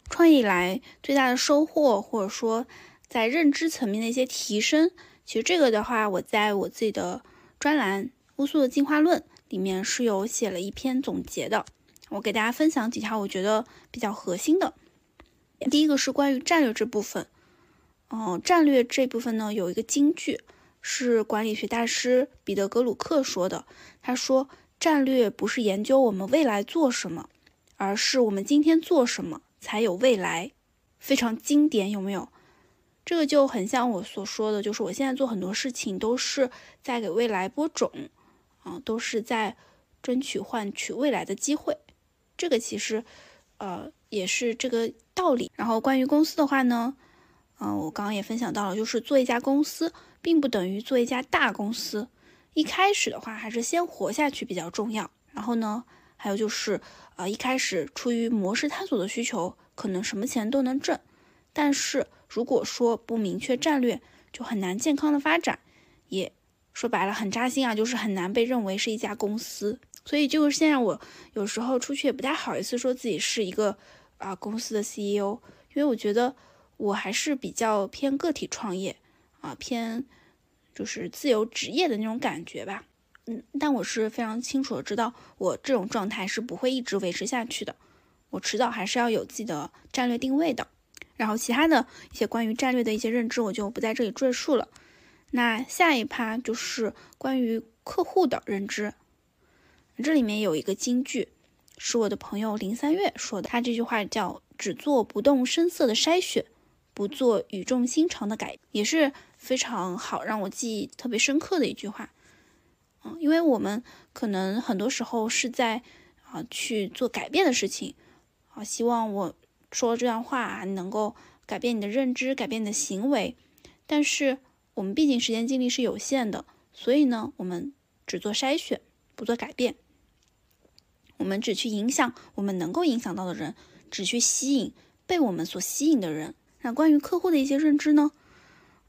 A: 创业以来最大的收获，或者说在认知层面的一些提升，其实这个的话，我在我自己的专栏《乌苏的进化论》里面是有写了一篇总结的。我给大家分享几条我觉得比较核心的。第一个是关于战略这部分。嗯，战略这部分呢，有一个金句。是管理学大师彼得·格鲁克说的。他说：“战略不是研究我们未来做什么，而是我们今天做什么才有未来。”非常经典，有没有？这个就很像我所说的，就是我现在做很多事情都是在给未来播种，啊，都是在争取换取未来的机会。这个其实，呃，也是这个道理。然后关于公司的话呢，嗯，我刚刚也分享到了，就是做一家公司。并不等于做一家大公司，一开始的话还是先活下去比较重要。然后呢，还有就是，呃，一开始出于模式探索的需求，可能什么钱都能挣。但是如果说不明确战略，就很难健康的发展。也说白了很扎心啊，就是很难被认为是一家公司。所以就是现在我有时候出去也不太好意思说自己是一个啊公司的 CEO，因为我觉得我还是比较偏个体创业。啊，偏就是自由职业的那种感觉吧，嗯，但我是非常清楚的知道，我这种状态是不会一直维持下去的，我迟早还是要有自己的战略定位的。然后其他的一些关于战略的一些认知，我就不在这里赘述了。那下一趴就是关于客户的认知，这里面有一个金句，是我的朋友林三月说的，他这句话叫“只做不动声色的筛选，不做语重心长的改”，也是。非常好，让我记忆特别深刻的一句话，嗯，因为我们可能很多时候是在啊去做改变的事情，啊，希望我说这段话能够改变你的认知，改变你的行为，但是我们毕竟时间精力是有限的，所以呢，我们只做筛选，不做改变，我们只去影响我们能够影响到的人，只去吸引被我们所吸引的人。那关于客户的一些认知呢？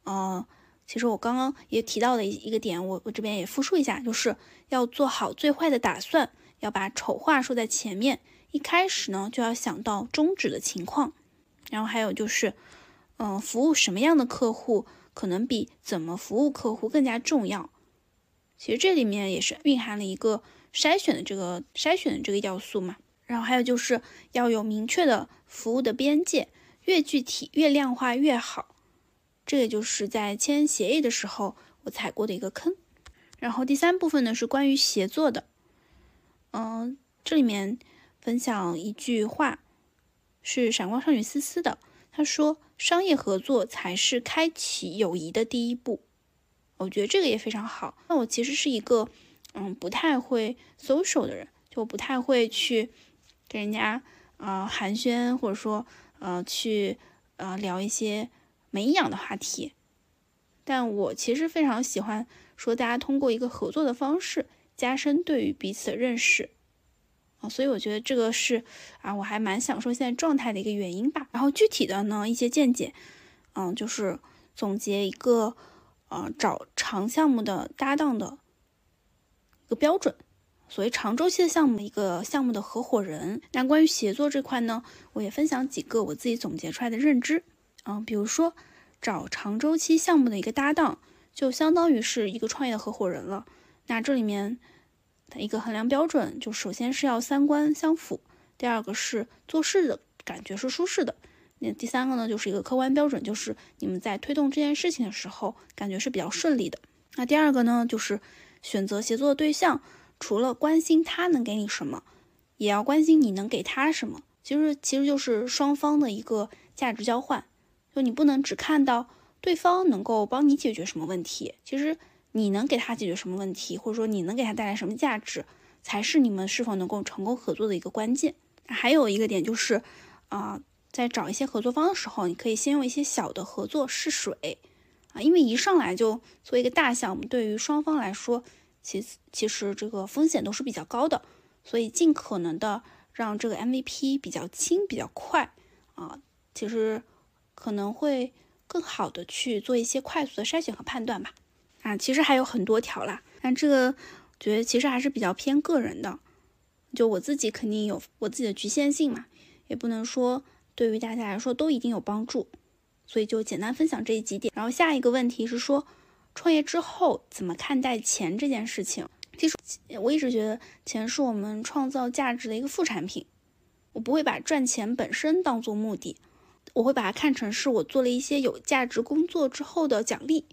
A: 嗯，其实我刚刚也提到的一一个点，我我这边也复述一下，就是要做好最坏的打算，要把丑话说在前面，一开始呢就要想到终止的情况，然后还有就是，嗯，服务什么样的客户可能比怎么服务客户更加重要。其实这里面也是蕴含了一个筛选的这个筛选的这个要素嘛，然后还有就是要有明确的服务的边界，越具体越量化越好。这也就是在签协议的时候我踩过的一个坑。然后第三部分呢是关于协作的，嗯，这里面分享一句话，是闪光少女思思的，她说：“商业合作才是开启友谊的第一步。”我觉得这个也非常好。那我其实是一个嗯不太会 social 的人，就不太会去跟人家啊寒暄，或者说呃去呃聊一些。没营养的话题，但我其实非常喜欢说大家通过一个合作的方式加深对于彼此的认识啊，所以我觉得这个是啊，我还蛮享受现在状态的一个原因吧。然后具体的呢一些见解，嗯，就是总结一个呃找长项目的搭档的一个标准，所谓长周期的项目一个项目的合伙人。那关于协作这块呢，我也分享几个我自己总结出来的认知。嗯，比如说找长周期项目的一个搭档，就相当于是一个创业的合伙人了。那这里面一个衡量标准，就首先是要三观相符，第二个是做事的感觉是舒适的，那第三个呢，就是一个客观标准，就是你们在推动这件事情的时候，感觉是比较顺利的。那第二个呢，就是选择协作的对象，除了关心他能给你什么，也要关心你能给他什么。其实其实就是双方的一个价值交换。就你不能只看到对方能够帮你解决什么问题，其实你能给他解决什么问题，或者说你能给他带来什么价值，才是你们是否能够成功合作的一个关键。还有一个点就是，啊。在找一些合作方的时候，你可以先用一些小的合作试水啊，因为一上来就做一个大项目，对于双方来说，其其实这个风险都是比较高的，所以尽可能的让这个 MVP 比较轻、比较快啊，其实可能会更好的去做一些快速的筛选和判断吧。啊，其实还有很多条啦，但这个觉得其实还是比较偏个人的，就我自己肯定有我自己的局限性嘛，也不能说。对于大家来说都一定有帮助，所以就简单分享这几点。然后下一个问题是说，创业之后怎么看待钱这件事情？其实我一直觉得钱是我们创造价值的一个副产品，我不会把赚钱本身当做目的，我会把它看成是我做了一些有价值工作之后的奖励，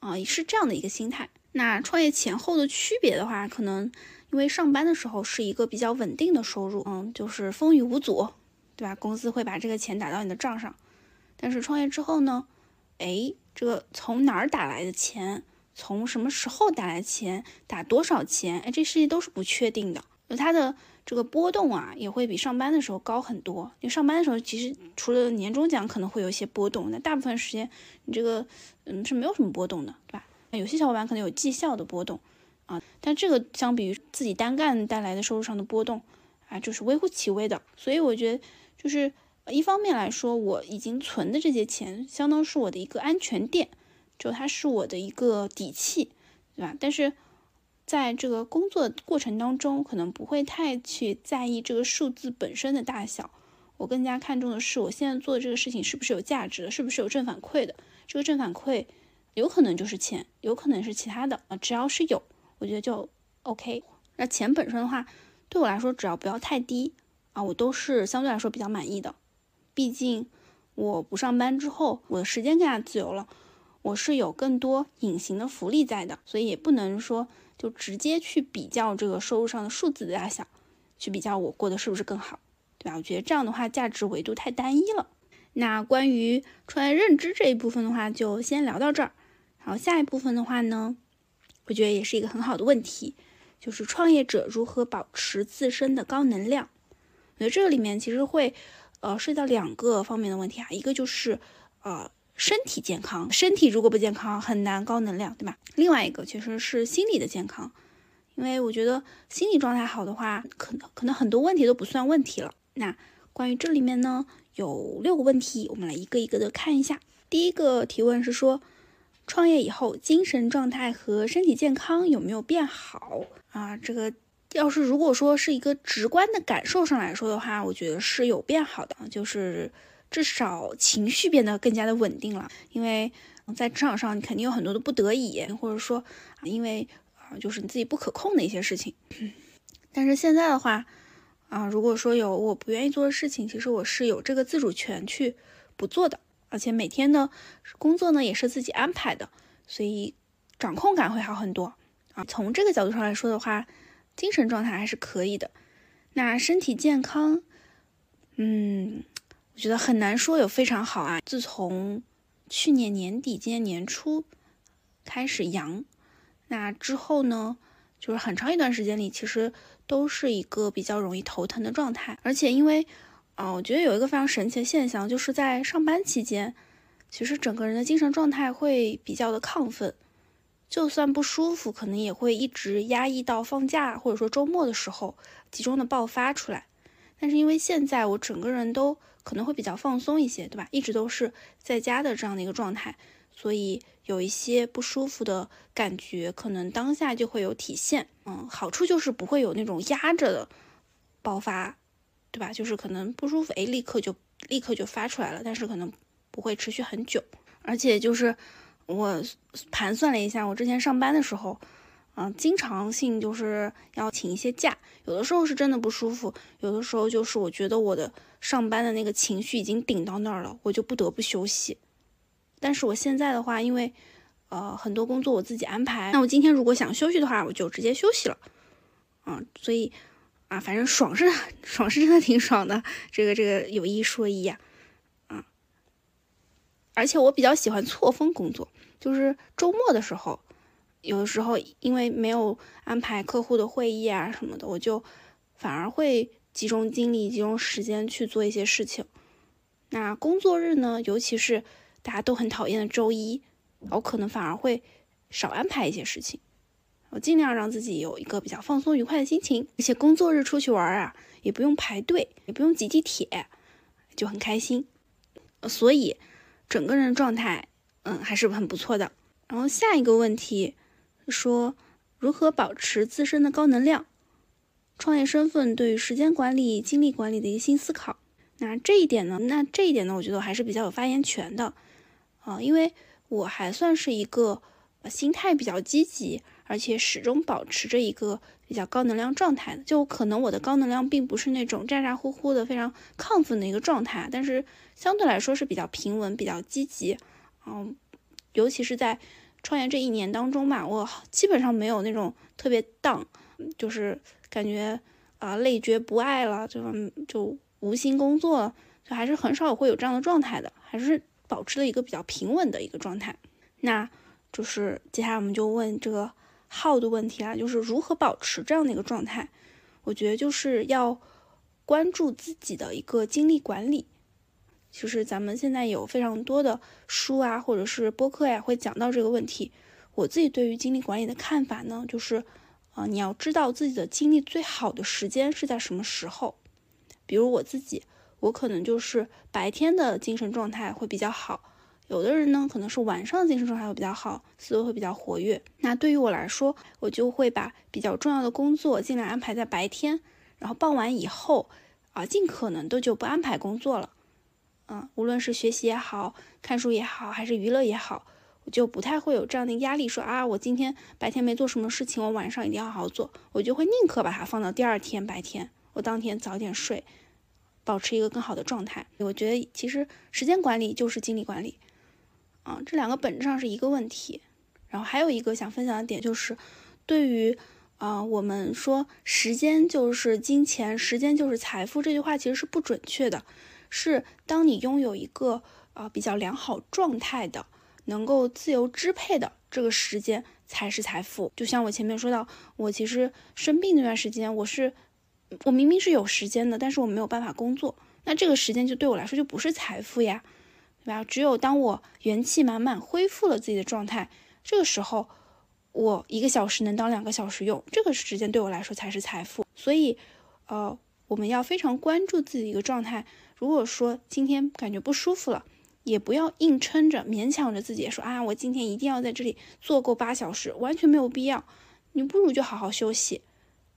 A: 啊，也是这样的一个心态。那创业前后的区别的话，可能因为上班的时候是一个比较稳定的收入，嗯，就是风雨无阻。对吧？公司会把这个钱打到你的账上，但是创业之后呢？哎，这个从哪儿打来的钱，从什么时候打来钱，打多少钱？哎，这事情都是不确定的，有它的这个波动啊，也会比上班的时候高很多。你上班的时候，其实除了年终奖可能会有一些波动，那大部分时间你这个嗯是没有什么波动的，对吧？有些小伙伴可能有绩效的波动啊，但这个相比于自己单干带来的收入上的波动啊，就是微乎其微的。所以我觉得。就是一方面来说，我已经存的这些钱，相当是我的一个安全垫，就它是我的一个底气，对吧？但是在这个工作过程当中，可能不会太去在意这个数字本身的大小，我更加看重的是我现在做的这个事情是不是有价值的，是不是有正反馈的。这个正反馈有可能就是钱，有可能是其他的啊，只要是有，我觉得就 OK。那钱本身的话，对我来说，只要不要太低。啊，我都是相对来说比较满意的，毕竟我不上班之后，我的时间更加自由了，我是有更多隐形的福利在的，所以也不能说就直接去比较这个收入上的数字的大小，去比较我过得是不是更好，对吧？我觉得这样的话价值维度太单一了。那关于创业认知这一部分的话，就先聊到这儿。然后下一部分的话呢，我觉得也是一个很好的问题，就是创业者如何保持自身的高能量。我觉得这个里面其实会，呃，涉及到两个方面的问题啊，一个就是，呃，身体健康，身体如果不健康，很难高能量，对吧？另外一个其实是心理的健康，因为我觉得心理状态好的话，可能可能很多问题都不算问题了。那关于这里面呢，有六个问题，我们来一个一个的看一下。第一个提问是说，创业以后精神状态和身体健康有没有变好啊？这个。要是如果说是一个直观的感受上来说的话，我觉得是有变好的，就是至少情绪变得更加的稳定了。因为在职场上，你肯定有很多的不得已，或者说，因为啊，就是你自己不可控的一些事情。但是现在的话，啊，如果说有我不愿意做的事情，其实我是有这个自主权去不做的，而且每天呢，工作呢也是自己安排的，所以掌控感会好很多啊。从这个角度上来说的话。精神状态还是可以的，那身体健康，嗯，我觉得很难说有非常好啊。自从去年年底、今年年初开始阳，那之后呢，就是很长一段时间里，其实都是一个比较容易头疼的状态。而且因为，啊，我觉得有一个非常神奇的现象，就是在上班期间，其实整个人的精神状态会比较的亢奋。就算不舒服，可能也会一直压抑到放假或者说周末的时候集中的爆发出来。但是因为现在我整个人都可能会比较放松一些，对吧？一直都是在家的这样的一个状态，所以有一些不舒服的感觉，可能当下就会有体现。嗯，好处就是不会有那种压着的爆发，对吧？就是可能不舒服，哎，立刻就立刻就发出来了，但是可能不会持续很久，而且就是。我盘算了一下，我之前上班的时候，嗯，经常性就是要请一些假，有的时候是真的不舒服，有的时候就是我觉得我的上班的那个情绪已经顶到那儿了，我就不得不休息。但是我现在的话，因为呃很多工作我自己安排，那我今天如果想休息的话，我就直接休息了。嗯，所以啊，反正爽是爽是真的挺爽的，这个这个有一说一呀，啊，而且我比较喜欢错峰工作，就是周末的时候。有的时候，因为没有安排客户的会议啊什么的，我就反而会集中精力、集中时间去做一些事情。那工作日呢，尤其是大家都很讨厌的周一，我可能反而会少安排一些事情，我尽量让自己有一个比较放松、愉快的心情。而且工作日出去玩啊，也不用排队，也不用挤地铁，就很开心。所以整个人状态，嗯，还是很不错的。然后下一个问题。说如何保持自身的高能量？创业身份对于时间管理、精力管理的一个新思考。那这一点呢？那这一点呢？我觉得我还是比较有发言权的啊，因为我还算是一个心态比较积极，而且始终保持着一个比较高能量状态的。就可能我的高能量并不是那种咋咋呼呼的、非常亢奋的一个状态，但是相对来说是比较平稳、比较积极。嗯，尤其是在。创业这一年当中吧，我基本上没有那种特别荡，就是感觉啊累觉不爱了，就就无心工作，就还是很少会有这样的状态的，还是保持了一个比较平稳的一个状态。那就是接下来我们就问这个号的问题啊，就是如何保持这样的一个状态？我觉得就是要关注自己的一个精力管理。其实咱们现在有非常多的书啊，或者是播客呀，会讲到这个问题。我自己对于精力管理的看法呢，就是，啊，你要知道自己的精力最好的时间是在什么时候。比如我自己，我可能就是白天的精神状态会比较好，有的人呢可能是晚上的精神状态会比较好，思维会比较活跃。那对于我来说，我就会把比较重要的工作尽量安排在白天，然后傍晚以后，啊，尽可能的就不安排工作了。嗯，无论是学习也好看书也好，还是娱乐也好，我就不太会有这样的压力，说啊，我今天白天没做什么事情，我晚上一定要好好做，我就会宁可把它放到第二天白天，我当天早点睡，保持一个更好的状态。我觉得其实时间管理就是精力管理，啊，这两个本质上是一个问题。然后还有一个想分享的点就是，对于啊，我们说时间就是金钱，时间就是财富这句话其实是不准确的。是，当你拥有一个呃比较良好状态的，能够自由支配的这个时间才是财富。就像我前面说到，我其实生病那段时间，我是我明明是有时间的，但是我没有办法工作，那这个时间就对我来说就不是财富呀，对吧？只有当我元气满满，恢复了自己的状态，这个时候我一个小时能当两个小时用，这个时间对我来说才是财富。所以，呃，我们要非常关注自己的一个状态。如果说今天感觉不舒服了，也不要硬撑着、勉强着自己说啊，我今天一定要在这里坐够八小时，完全没有必要。你不如就好好休息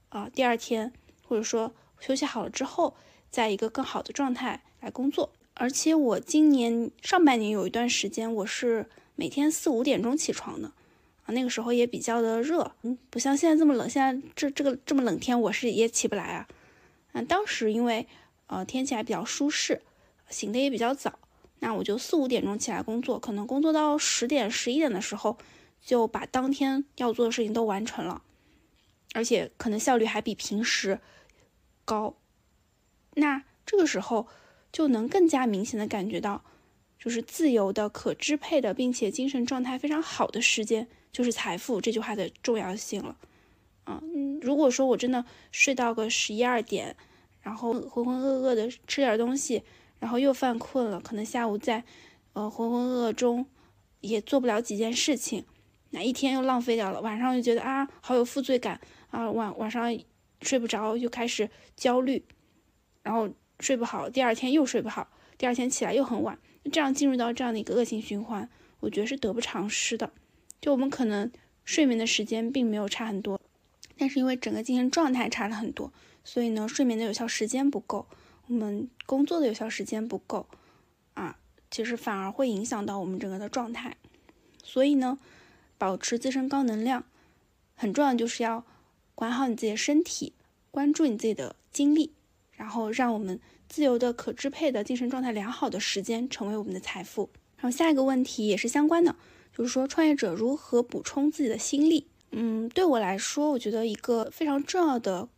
A: 啊，第二天或者说休息好了之后，在一个更好的状态来工作。而且我今年上半年有一段时间，我是每天四五点钟起床的啊，那个时候也比较的热，嗯，不像现在这么冷。现在这这个这么冷天，我是也起不来啊。嗯，当时因为。呃，天气还比较舒适，醒的也比较早，那我就四五点钟起来工作，可能工作到十点、十一点的时候，就把当天要做的事情都完成了，而且可能效率还比平时高。那这个时候就能更加明显的感觉到，就是自由的、可支配的，并且精神状态非常好的时间，就是财富这句话的重要性了。嗯，如果说我真的睡到个十一二点。然后浑浑噩噩的吃点东西，然后又犯困了，可能下午在，呃浑浑噩噩中也做不了几件事情，那一天又浪费掉了。晚上就觉得啊，好有负罪感啊，晚晚上睡不着，又开始焦虑，然后睡不好，第二天又睡不好，第二天起来又很晚，这样进入到这样的一个恶性循环，我觉得是得不偿失的。就我们可能睡眠的时间并没有差很多，但是因为整个精神状态差了很多。所以呢，睡眠的有效时间不够，我们工作的有效时间不够，啊，其实反而会影响到我们整个的状态。所以呢，保持自身高能量很重要就是要管好你自己的身体，关注你自己的精力，然后让我们自由的、可支配的、精神状态良好的时间成为我们的财富。然后下一个问题也是相关的，就是说创业者如何补充自己的心力？嗯，对我来说，我觉得一个非常重要的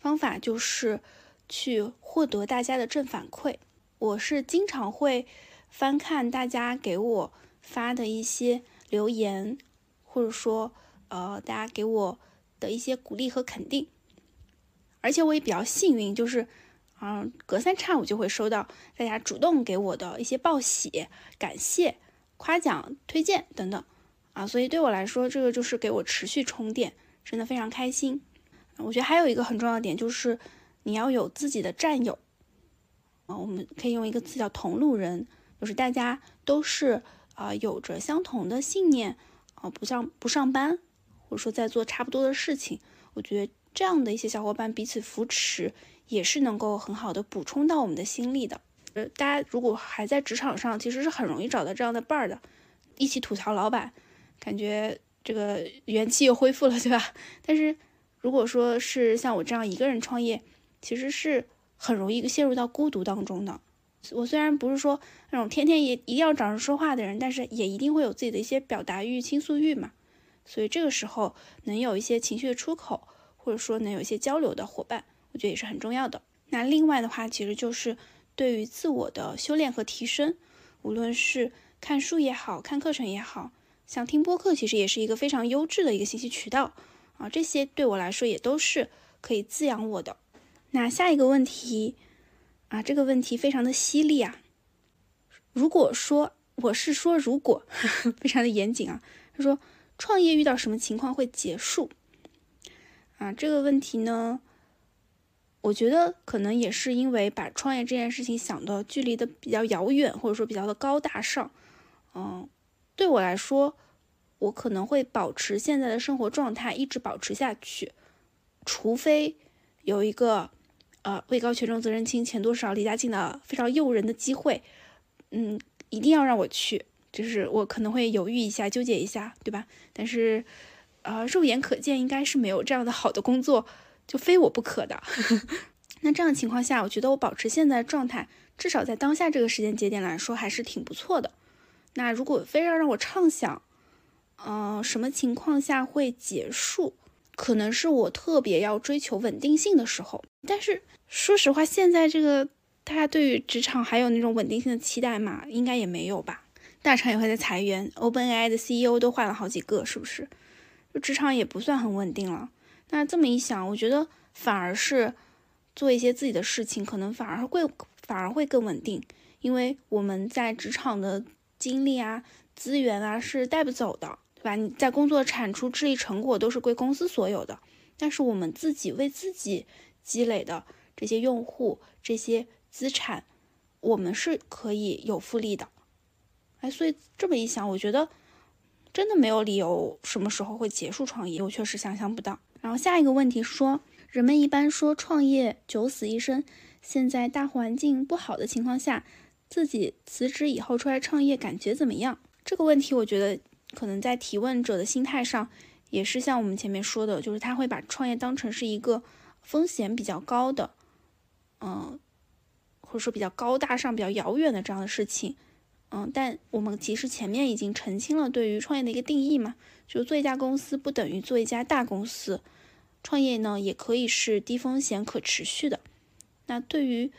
A: 方法就是去获得大家的正反馈。我是经常会翻看大家给我发的一些留言，或者说呃大家给我的一些鼓励和肯定，而且我也比较幸运，就是嗯隔三差五就会收到大家主动给我的一些报喜、感谢、夸奖、推荐等等啊，所以对我来说，这个就是给我持续充电，真的非常开心。我觉得还有一个很重要的点就是你要有自己的战友。啊，我们可以用一个词叫同路人，就是大家都是啊有着相同的信念啊，不上不上班，或者说在做差不多的事情。我觉得这样的一些小伙伴彼此扶持，也是能够很好的补充到我们的心力的。呃，大家如果还在职场上，其实是很容易找到这样的伴儿的，一起吐槽老板，感觉这个元气又恢复了，对吧？但是如果说是像我这样一个人创业，其实是。很容易陷入到孤独当中的。我虽然不是说那种天天也一定要找人说话的人，但是也一定会有自己的一些表达欲、倾诉欲嘛。所以这个时候能有一些情绪的出口，或者说能有一些交流的伙伴，我觉得也是很重要的。那另外的话，其实就是对于自我的修炼和提升，无论是看书也好看课程也好，像听播客，其实也是一个非常优质的一个信息渠道啊。这些对我来说也都是可以滋养我的。那下一个问题啊，这个问题非常的犀利啊。如果说我是说如果，非常的严谨啊。他说创业遇到什么情况会结束啊？这个问题呢，我觉得可能也是因为把创业这件事情想的距离的比较遥远，或者说比较的高大上。嗯，对我来说，我可能会保持现在的生活状态，一直保持下去，除非有一个。呃，位高权重责任轻，钱多少离家近的非常诱人的机会，嗯，一定要让我去，就是我可能会犹豫一下，纠结一下，对吧？但是，呃，肉眼可见应该是没有这样的好的工作，就非我不可的。那这样情况下，我觉得我保持现在状态，至少在当下这个时间节点来说，还是挺不错的。那如果非要让我畅想，嗯，什么情况下会结束？可能是我特别要追求稳定性的时候，但是。说实话，现在这个大家对于职场还有那种稳定性的期待嘛，应该也没有吧？大厂也会在裁员，OpenAI 的 CEO 都换了好几个，是不是？就职场也不算很稳定了。那这么一想，我觉得反而是做一些自己的事情，可能反而会反而会更稳定，因为我们在职场的精力啊、资源啊是带不走的，对吧？你在工作产出、智力成果都是归公司所有的，但是我们自己为自己积累的。这些用户、这些资产，我们是可以有复利的。哎，所以这么一想，我觉得真的没有理由什么时候会结束创业，我确实想象不到。然后下一个问题是说，人们一般说创业九死一生，现在大环境不好的情况下，自己辞职以后出来创业，感觉怎么样？这个问题，我觉得可能在提问者的心态上，也是像我们前面说的，就是他会把创业当成是一个风险比较高的。嗯，或者说比较高大上、比较遥远的这样的事情，嗯，但我们其实前面已经澄清了对于创业的一个定义嘛，就做一家公司不等于做一家大公司，创业呢也可以是低风险、可持续的。那对于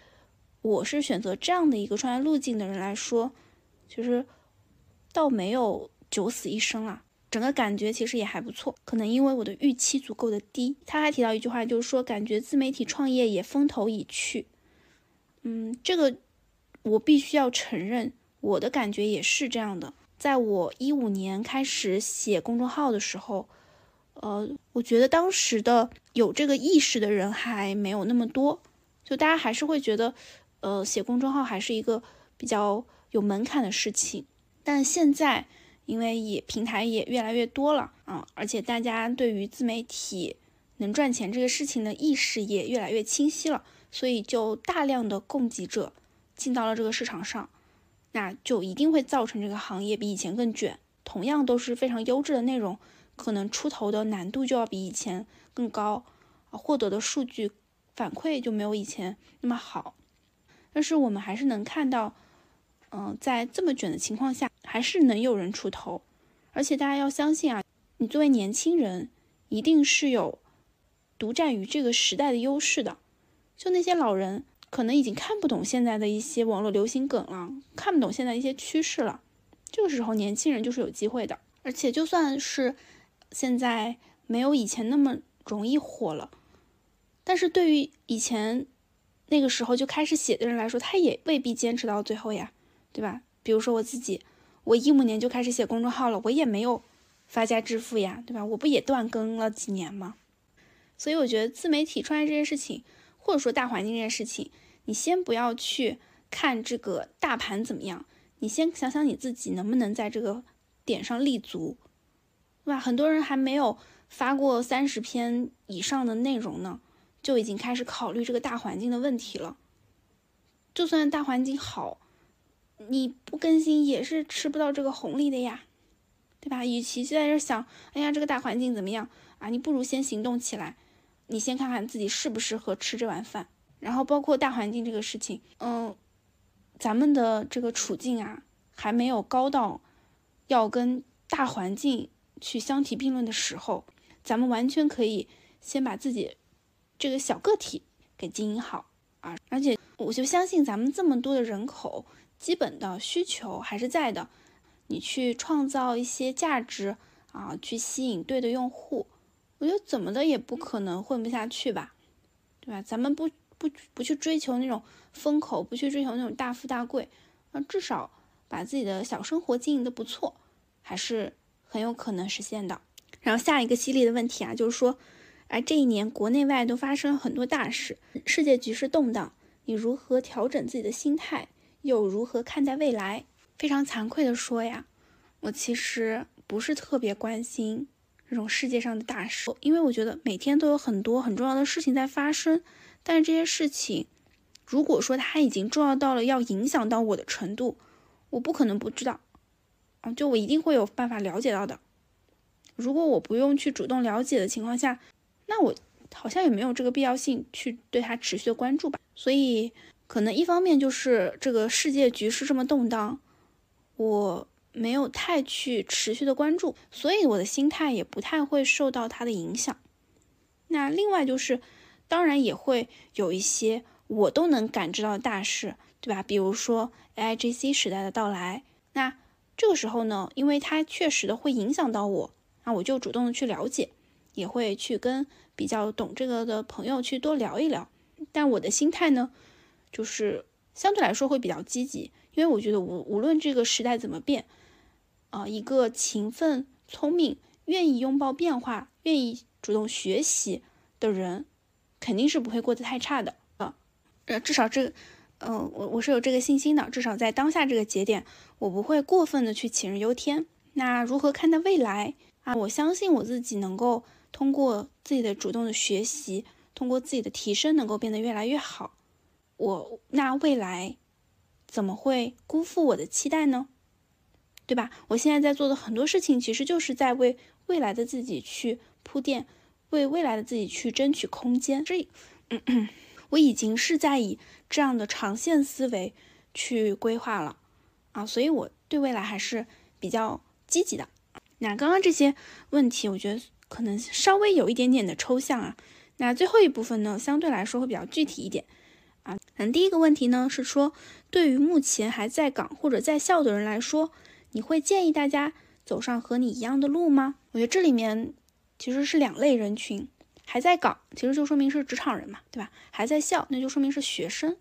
A: 我是选择这样的一个创业路径的人来说，其实倒没有九死一生啊。整个感觉其实也还不错，可能因为我的预期足够的低。他还提到一句话，就是说感觉自媒体创业也风头已去。嗯，这个我必须要承认，我的感觉也是这样的。在我一五年开始写公众号的时候，呃，我觉得当时的有这个意识的人还没有那么多，就大家还是会觉得，呃，写公众号还是一个比较有门槛的事情。但现在。因为也平台也越来越多了啊，而且大家对于自媒体能赚钱这个事情的意识也越来越清晰了，所以就大量的供给者进到了这个市场上，那就一定会造成这个行业比以前更卷。同样都是非常优质的内容，可能出头的难度就要比以前更高啊，获得的数据反馈就没有以前那么好。但是我们还是能看到，嗯，在这么卷的情况下，还是能有人出头。而且大家要相信啊，你作为年轻人，一定是有独占于这个时代的优势的。就那些老人，可能已经看不懂现在的一些网络流行梗了，看不懂现在一些趋势了。这个时候，年轻人就是有机会的。而且，就算是现在没有以前那么容易火了，但是对于以前那个时候就开始写的人来说，他也未必坚持到最后呀，对吧？比如说我自己，我一五年就开始写公众号了，我也没有发家致富呀，对吧？我不也断更了几年吗？所以我觉得自媒体创业这件事情，或者说大环境这件事情，你先不要去看这个大盘怎么样，你先想想你自己能不能在这个。点上立足，对吧？很多人还没有发过三十篇以上的内容呢，就已经开始考虑这个大环境的问题了。就算大环境好，你不更新也是吃不到这个红利的呀，对吧？与其就在这想，哎呀，这个大环境怎么样啊？你不如先行动起来，你先看看自己适不适合吃这碗饭。然后包括大环境这个事情，嗯，咱们的这个处境啊，还没有高到。要跟大环境去相提并论的时候，咱们完全可以先把自己这个小个体给经营好啊！而且我就相信咱们这么多的人口，基本的需求还是在的。你去创造一些价值啊，去吸引对的用户，我觉得怎么的也不可能混不下去吧？对吧？咱们不不不去追求那种风口，不去追求那种大富大贵，啊，至少。把自己的小生活经营的不错，还是很有可能实现的。然后下一个犀利的问题啊，就是说，而，这一年国内外都发生了很多大事，世界局势动荡，你如何调整自己的心态，又如何看待未来？非常惭愧的说呀，我其实不是特别关心这种世界上的大事，因为我觉得每天都有很多很重要的事情在发生，但是这些事情，如果说它已经重要到了要影响到我的程度，我不可能不知道，啊，就我一定会有办法了解到的。如果我不用去主动了解的情况下，那我好像也没有这个必要性去对它持续的关注吧。所以，可能一方面就是这个世界局势这么动荡，我没有太去持续的关注，所以我的心态也不太会受到它的影响。那另外就是，当然也会有一些我都能感知到的大事。对吧？比如说 AIGC 时代的到来，那这个时候呢，因为它确实的会影响到我，那我就主动的去了解，也会去跟比较懂这个的朋友去多聊一聊。但我的心态呢，就是相对来说会比较积极，因为我觉得无无论这个时代怎么变，啊，一个勤奋、聪明、愿意拥抱变化、愿意主动学习的人，肯定是不会过得太差的啊。呃，至少这。嗯，我我是有这个信心的，至少在当下这个节点，我不会过分的去杞人忧天。那如何看待未来啊？我相信我自己能够通过自己的主动的学习，通过自己的提升，能够变得越来越好。我那未来怎么会辜负我的期待呢？对吧？我现在在做的很多事情，其实就是在为未来的自己去铺垫，为未来的自己去争取空间。这，嗯我已经是在以。这样的长线思维去规划了啊，所以我对未来还是比较积极的。那刚刚这些问题，我觉得可能稍微有一点点的抽象啊。那最后一部分呢，相对来说会比较具体一点啊。嗯，第一个问题呢是说，对于目前还在岗或者在校的人来说，你会建议大家走上和你一样的路吗？我觉得这里面其实是两类人群。还在岗，其实就说明是职场人嘛，对吧？还在校，那就说明是学生。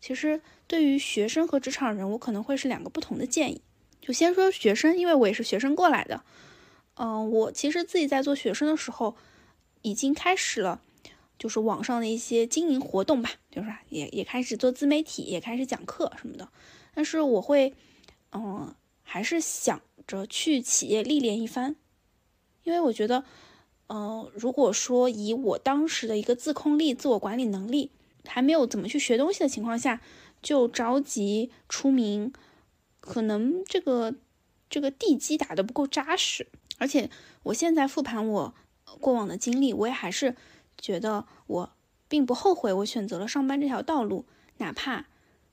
A: 其实对于学生和职场人，我可能会是两个不同的建议。就先说学生，因为我也是学生过来的。嗯，我其实自己在做学生的时候，已经开始了，就是网上的一些经营活动吧，就是也也开始做自媒体，也开始讲课什么的。但是我会，嗯，还是想着去企业历练一番，因为我觉得。嗯，如果说以我当时的一个自控力、自我管理能力还没有怎么去学东西的情况下，就着急出名，可能这个这个地基打得不够扎实。而且我现在复盘我过往的经历，我也还是觉得我并不后悔我选择了上班这条道路，哪怕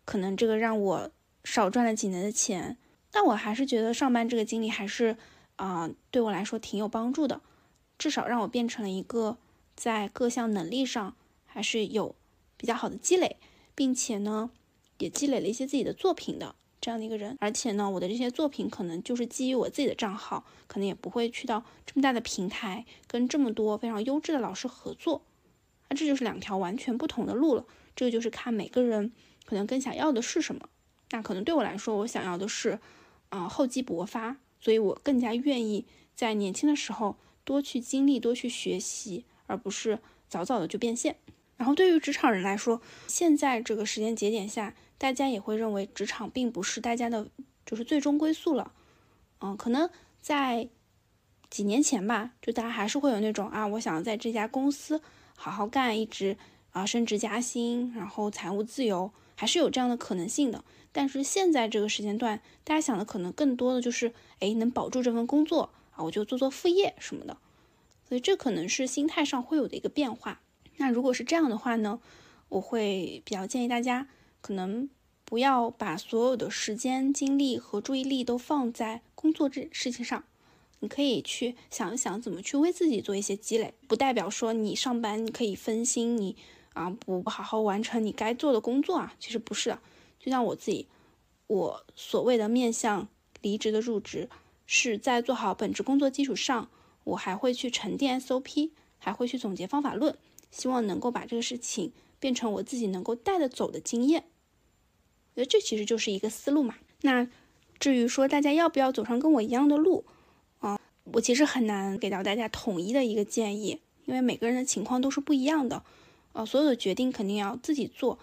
A: 可能这个让我少赚了几年的钱，但我还是觉得上班这个经历还是啊对我来说挺有帮助的，至少让我变成了一个在各项能力上还是有比较好的积累，并且呢也积累了一些自己的作品的。这样的一个人，而且呢，我的这些作品可能就是基于我自己的账号，可能也不会去到这么大的平台，跟这么多非常优质的老师合作，那这就是两条完全不同的路了。这个就是看每个人可能更想要的是什么。那可能对我来说，我想要的是，啊，厚积薄发，所以我更加愿意在年轻的时候多去经历、多去学习，而不是早早的就变现。然后对于职场人来说，现在这个时间节点下。大家也会认为职场并不是大家的，就是最终归宿了。嗯，可能在几年前吧，就大家还是会有那种啊，我想在这家公司好好干，一直啊升职加薪，然后财务自由，还是有这样的可能性的。但是现在这个时间段，大家想的可能更多的就是，哎，能保住这份工作啊，我就做做副业什么的。所以这可能是心态上会有的一个变化。那如果是这样的话呢，我会比较建议大家。可能不要把所有的时间、精力和注意力都放在工作这事情上，你可以去想一想怎么去为自己做一些积累。不代表说你上班你可以分心，你啊不好好完成你该做的工作啊，其实不是。就像我自己，我所谓的面向离职的入职，是在做好本职工作基础上，我还会去沉淀 SOP，还会去总结方法论，希望能够把这个事情。变成我自己能够带得走的经验，我觉得这其实就是一个思路嘛。那至于说大家要不要走上跟我一样的路啊，我其实很难给到大家统一的一个建议，因为每个人的情况都是不一样的。呃，所有的决定肯定要自己做，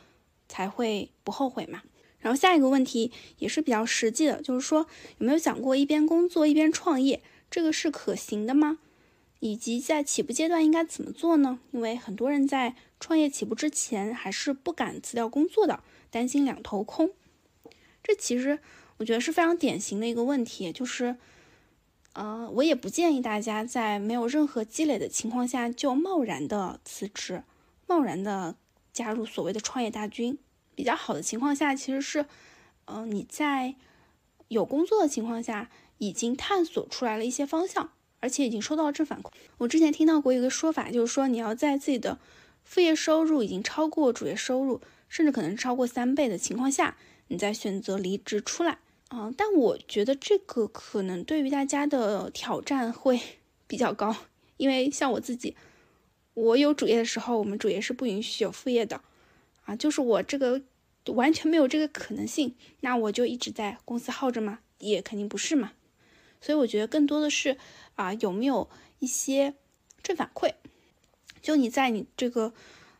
A: 才会不后悔嘛。然后下一个问题也是比较实际的，就是说有没有想过一边工作一边创业，这个是可行的吗？以及在起步阶段应该怎么做呢？因为很多人在创业起步之前还是不敢辞掉工作的，担心两头空。这其实我觉得是非常典型的一个问题，就是，呃，我也不建议大家在没有任何积累的情况下就贸然的辞职，贸然的加入所谓的创业大军。比较好的情况下，其实是，嗯，你在有工作的情况下，已经探索出来了一些方向。而且已经收到了正反馈。我之前听到过一个说法，就是说你要在自己的副业收入已经超过主业收入，甚至可能超过三倍的情况下，你再选择离职出来。啊，但我觉得这个可能对于大家的挑战会 比较高，因为像我自己，我有主业的时候，我们主业是不允许有副业的。啊，就是我这个完全没有这个可能性，那我就一直在公司耗着吗？也肯定不是嘛。所以我觉得更多的是。啊，有没有一些正反馈？就你在你这个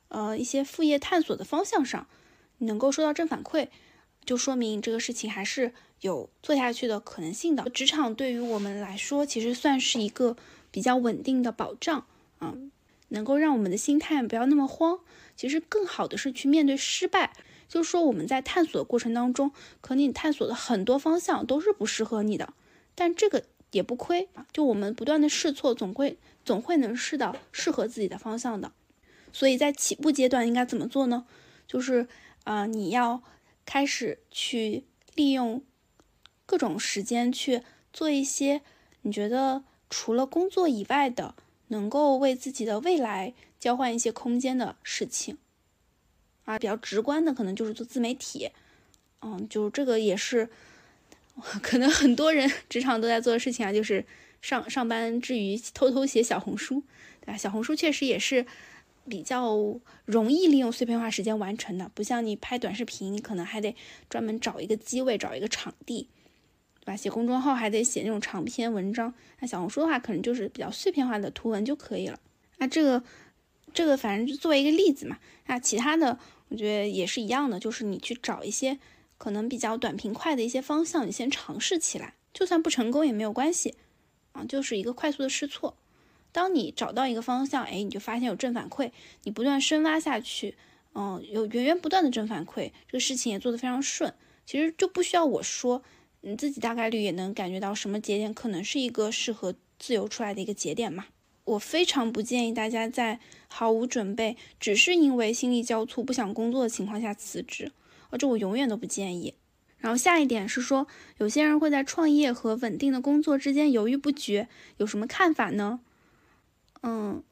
A: 呃一些副业探索的方向上，你能够收到正反馈，就说明这个事情还是有做下去的可能性的。职场对于我们来说，其实算是一个比较稳定的保障啊，能够让我们的心态不要那么慌。其实更好的是去面对失败，就是说我们在探索的过程当中，可能你探索的很多方向都是不适合你的，但这个。也不亏啊，就我们不断的试错，总会总会能试到适合自己的方向的。所以在起步阶段应该怎么做呢？就是啊，你要开始去利用各种时间去做一些你觉得除了工作以外的，能够为自己的未来交换一些空间的事情啊。比较直观的，可能就是做自媒体，嗯，就这个也是。可能很多人职场都在做的事情啊，就是上上班之余偷偷写小红书，对吧？小红书确实也是比较容易利用碎片化时间完成的，不像你拍短视频，你可能还得专门找一个机位，找一个场地，对吧？写公众号还得写那种长篇文章，那小红书的话，可能就是比较碎片化的图文就可以了。那这个这个反正就作为一个例子嘛，那其他的我觉得也是一样的，就是你去找一些。可能比较短平快的一些方向，你先尝试起来，就算不成功也没有关系，啊，就是一个快速的试错。当你找到一个方向，哎，你就发现有正反馈，你不断深挖下去，嗯，有源源不断的正反馈，这个事情也做得非常顺。其实就不需要我说，你自己大概率也能感觉到什么节点可能是一个适合自由出来的一个节点嘛。我非常不建议大家在毫无准备，只是因为心力交瘁不想工作的情况下辞职，啊这我永远都不建议。然后下一点是说，有些人会在创业和稳定的工作之间犹豫不决，有什么看法呢？嗯，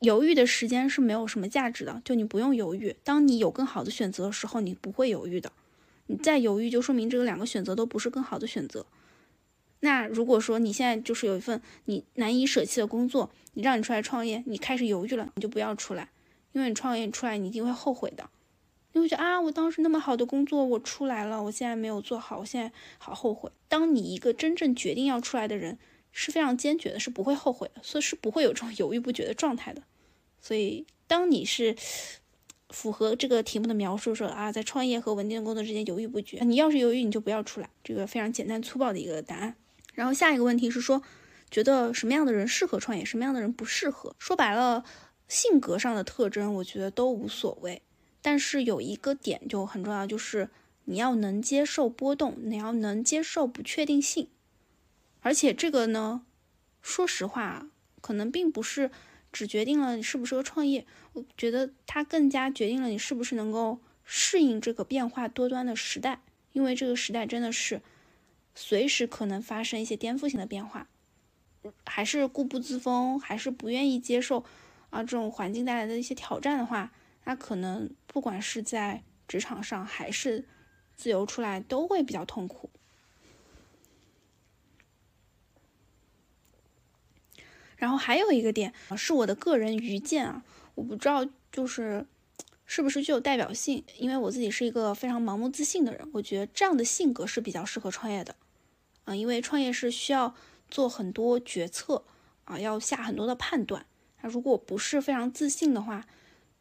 A: 犹豫的时间是没有什么价值的，就你不用犹豫。当你有更好的选择的时候，你不会犹豫的。你再犹豫，就说明这个两个选择都不是更好的选择。那如果说你现在就是有一份你难以舍弃的工作，你让你出来创业，你开始犹豫了，你就不要出来，因为你创业出来你一定会后悔的。你会觉得啊，我当时那么好的工作我出来了，我现在没有做好，我现在好后悔。当你一个真正决定要出来的人，是非常坚决的，是不会后悔的，所以是不会有这种犹豫不决的状态的。所以当你是符合这个题目的描述，说啊，在创业和稳定的工作之间犹豫不决，你要是犹豫，你就不要出来。这个非常简单粗暴的一个答案。然后下一个问题是说，觉得什么样的人适合创业，什么样的人不适合？说白了，性格上的特征，我觉得都无所谓。但是有一个点就很重要，就是你要能接受波动，你要能接受不确定性。而且这个呢，说实话，可能并不是只决定了你适不适合创业，我觉得它更加决定了你是不是能够适应这个变化多端的时代。因为这个时代真的是。随时可能发生一些颠覆性的变化，还是固步自封，还是不愿意接受啊这种环境带来的一些挑战的话，那可能不管是在职场上还是自由出来，都会比较痛苦。然后还有一个点是我的个人愚见啊，我不知道就是是不是具有代表性，因为我自己是一个非常盲目自信的人，我觉得这样的性格是比较适合创业的。啊，因为创业是需要做很多决策啊，要下很多的判断。那如果不是非常自信的话，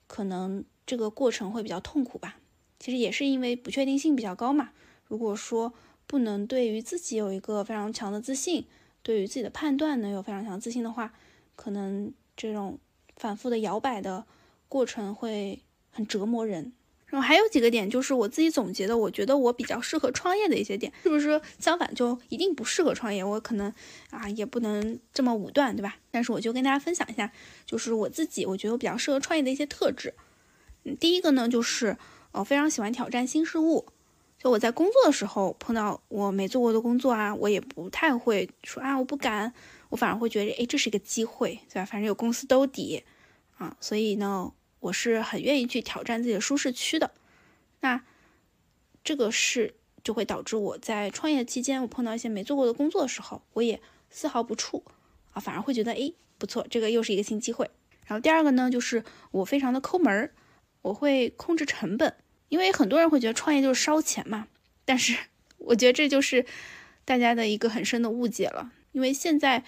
A: 可能这个过程会比较痛苦吧。其实也是因为不确定性比较高嘛。如果说不能对于自己有一个非常强的自信，对于自己的判断能有非常强自信的话，可能这种反复的摇摆的过程会很折磨人。然后还有几个点，就是我自己总结的，我觉得我比较适合创业的一些点，是不是相反就一定不适合创业？我可能啊也不能这么武断，对吧？但是我就跟大家分享一下，就是我自己我觉得我比较适合创业的一些特质。嗯，第一个呢，就是我非常喜欢挑战新事物。就我在工作的时候碰到我没做过的工作啊，我也不太会说啊我不敢，我反而会觉得哎这是一个机会，对吧？反正有公司兜底啊，所以呢。我是很愿意去挑战自己的舒适区的，那这个是就会导致我在创业期间，我碰到一些没做过的工作的时候，我也丝毫不怵啊，反而会觉得哎不错，这个又是一个新机会。然后第二个呢，就是我非常的抠门儿，我会控制成本，因为很多人会觉得创业就是烧钱嘛，但是我觉得这就是大家的一个很深的误解了，因为现在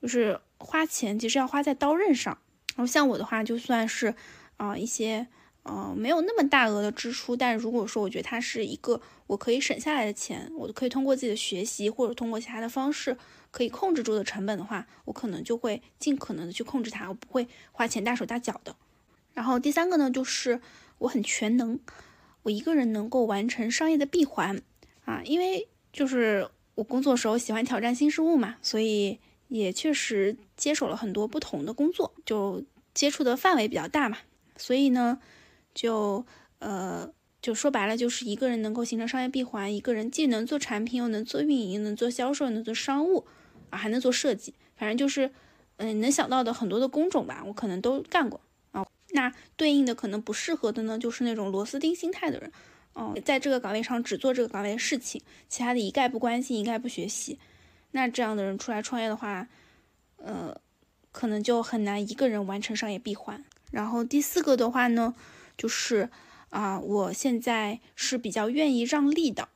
A: 就是花钱其实要花在刀刃上，然后像我的话，就算是。啊，一些呃没有那么大额的支出，但如果说我觉得它是一个我可以省下来的钱，我可以通过自己的学习或者通过其他的方式可以控制住的成本的话，我可能就会尽可能的去控制它，我不会花钱大手大脚的。然后第三个呢，就是我很全能，我一个人能够完成商业的闭环啊，因为就是我工作时候喜欢挑战新事物嘛，所以也确实接手了很多不同的工作，就接触的范围比较大嘛。所以呢，就呃，就说白了，就是一个人能够形成商业闭环，一个人既能做产品，又能做运营，又能做销售，能做商务，啊，还能做设计，反正就是，嗯，能想到的很多的工种吧，我可能都干过啊。那对应的可能不适合的呢，就是那种螺丝钉心态的人，哦，在这个岗位上只做这个岗位的事情，其他的一概不关心，一概不学习。那这样的人出来创业的话，呃，可能就很难一个人完成商业闭环。然后第四个的话呢，就是啊，我现在是比较愿意让利的，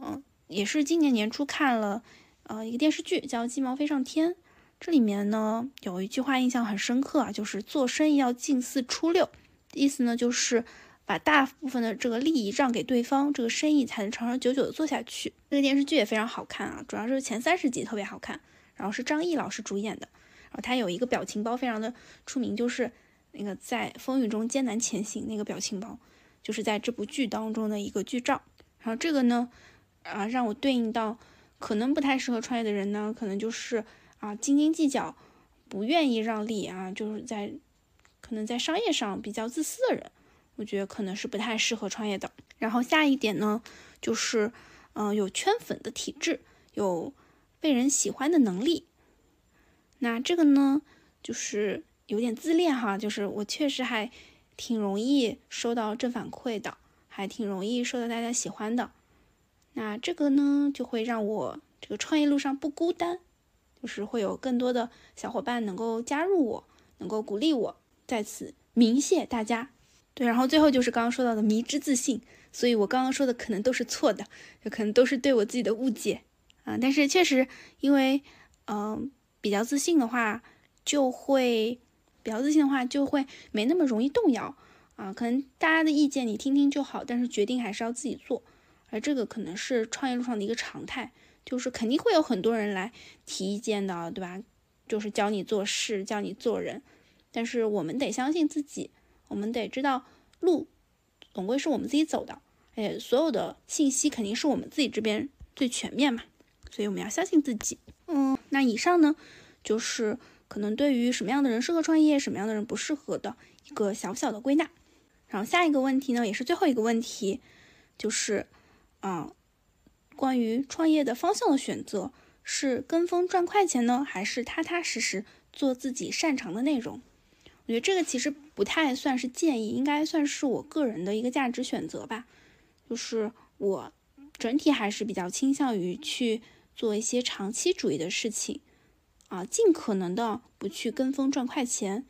A: 嗯，也是今年年初看了呃一个电视剧叫《鸡毛飞上天》，这里面呢有一句话印象很深刻啊，就是做生意要近似初六，意思呢就是把大部分的这个利益让给对方，这个生意才能长长久久的做下去。这个电视剧也非常好看啊，主要是前三十集特别好看，然后是张译老师主演的，然后他有一个表情包非常的出名，就是。那个在风雨中艰难前行那个表情包，就是在这部剧当中的一个剧照。然后这个呢，啊，让我对应到可能不太适合创业的人呢，可能就是啊斤斤计较，不愿意让利啊，就是在可能在商业上比较自私的人，我觉得可能是不太适合创业的。然后下一点呢，就是嗯有圈粉的体质，有被人喜欢的能力。那这个呢，就是有点自恋哈，就是我确实还挺容易收到正反馈的，还挺容易受到大家喜欢的。那这个呢，就会让我这个创业路上不孤单，就是会有更多的小伙伴能够加入我，能够鼓励我。在此鸣谢大家。对，然后最后就是刚刚说到的迷之自信，所以我刚刚说的可能都是错的，就可能都是对我自己的误解啊。但是确实，因为嗯比较自信的话，就会比较自信的话就会没那么容易动摇啊。可能大家的意见你听听就好，但是决定还是要自己做。而这个可能是创业路上的一个常态，就是肯定会有很多人来提意见的，对吧？就是教你做事，教你做人。但是我们得相信自己，我们得知道路总归是我们自己走的，哎，所有的信息肯定是我们自己这边最全面嘛，所以我们要相信自己。嗯，那以上呢，就是可能对于什么样的人适合创业，什么样的人不适合的一个小小的归纳。然后下一个问题呢，也是最后一个问题，就是。啊，关于创业的方向的选择，是跟风赚快钱呢，还是踏踏实实做自己擅长的内容？我觉得这个其实不太算是建议，应该算是我个人的一个价值选择吧。就是我整体还是比较倾向于去做一些长期主义的事情，啊，尽可能的不去跟风赚快钱。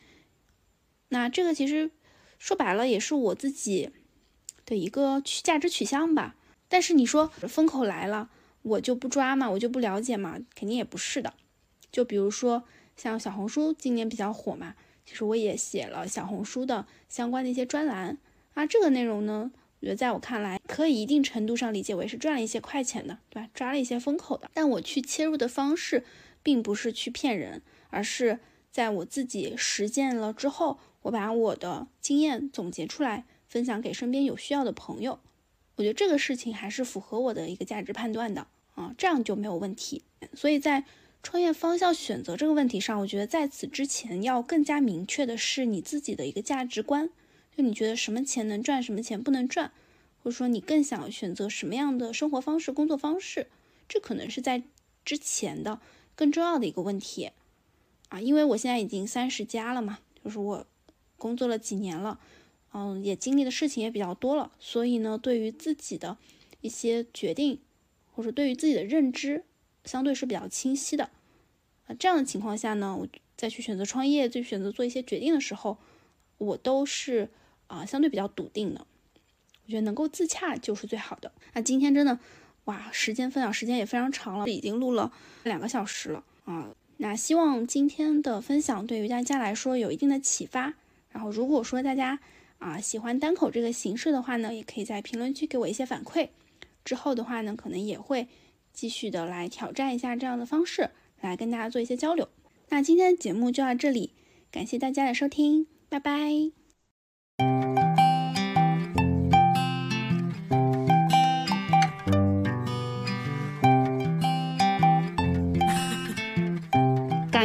A: 那这个其实说白了也是我自己的一个取价值取向吧。但是你说风口来了，我就不抓嘛，我就不了解嘛，肯定也不是的。就比如说像小红书今年比较火嘛，其实我也写了小红书的相关的一些专栏啊。这个内容呢，我觉得在我看来，可以一定程度上理解为是赚了一些快钱的，对吧？抓了一些风口的。但我去切入的方式，并不是去骗人，而是在我自己实践了之后，我把我的经验总结出来，分享给身边有需要的朋友。我觉得这个事情还是符合我的一个价值判断的啊，这样就没有问题。所以在创业方向选择这个问题上，我觉得在此之前要更加明确的是你自己的一个价值观，就你觉得什么钱能赚，什么钱不能赚，或者说你更想选择什么样的生活方式、工作方式，这可能是在之前的更重要的一个问题啊。因为我现在已经三十加了嘛，就是我工作了几年了。嗯，也经历的事情也比较多了，所以呢，对于自己的一些决定，或者对于自己的认知，相对是比较清晰的。啊，这样的情况下呢，我再去选择创业，再选择做一些决定的时候，我都是啊相对比较笃定的。我觉得能够自洽就是最好的。那今天真的，哇，时间分享时间也非常长了，已经录了两个小时了啊。那希望今天的分享对于大家来说有一定的启发。然后如果说大家，啊，喜欢单口这个形式的话呢，也可以在评论区给我一些反馈。之后的话呢，可能也会继续的来挑战一下这样的方式，来跟大家做一些交流。那今天的节目就到这里，感谢大家的收听，拜拜。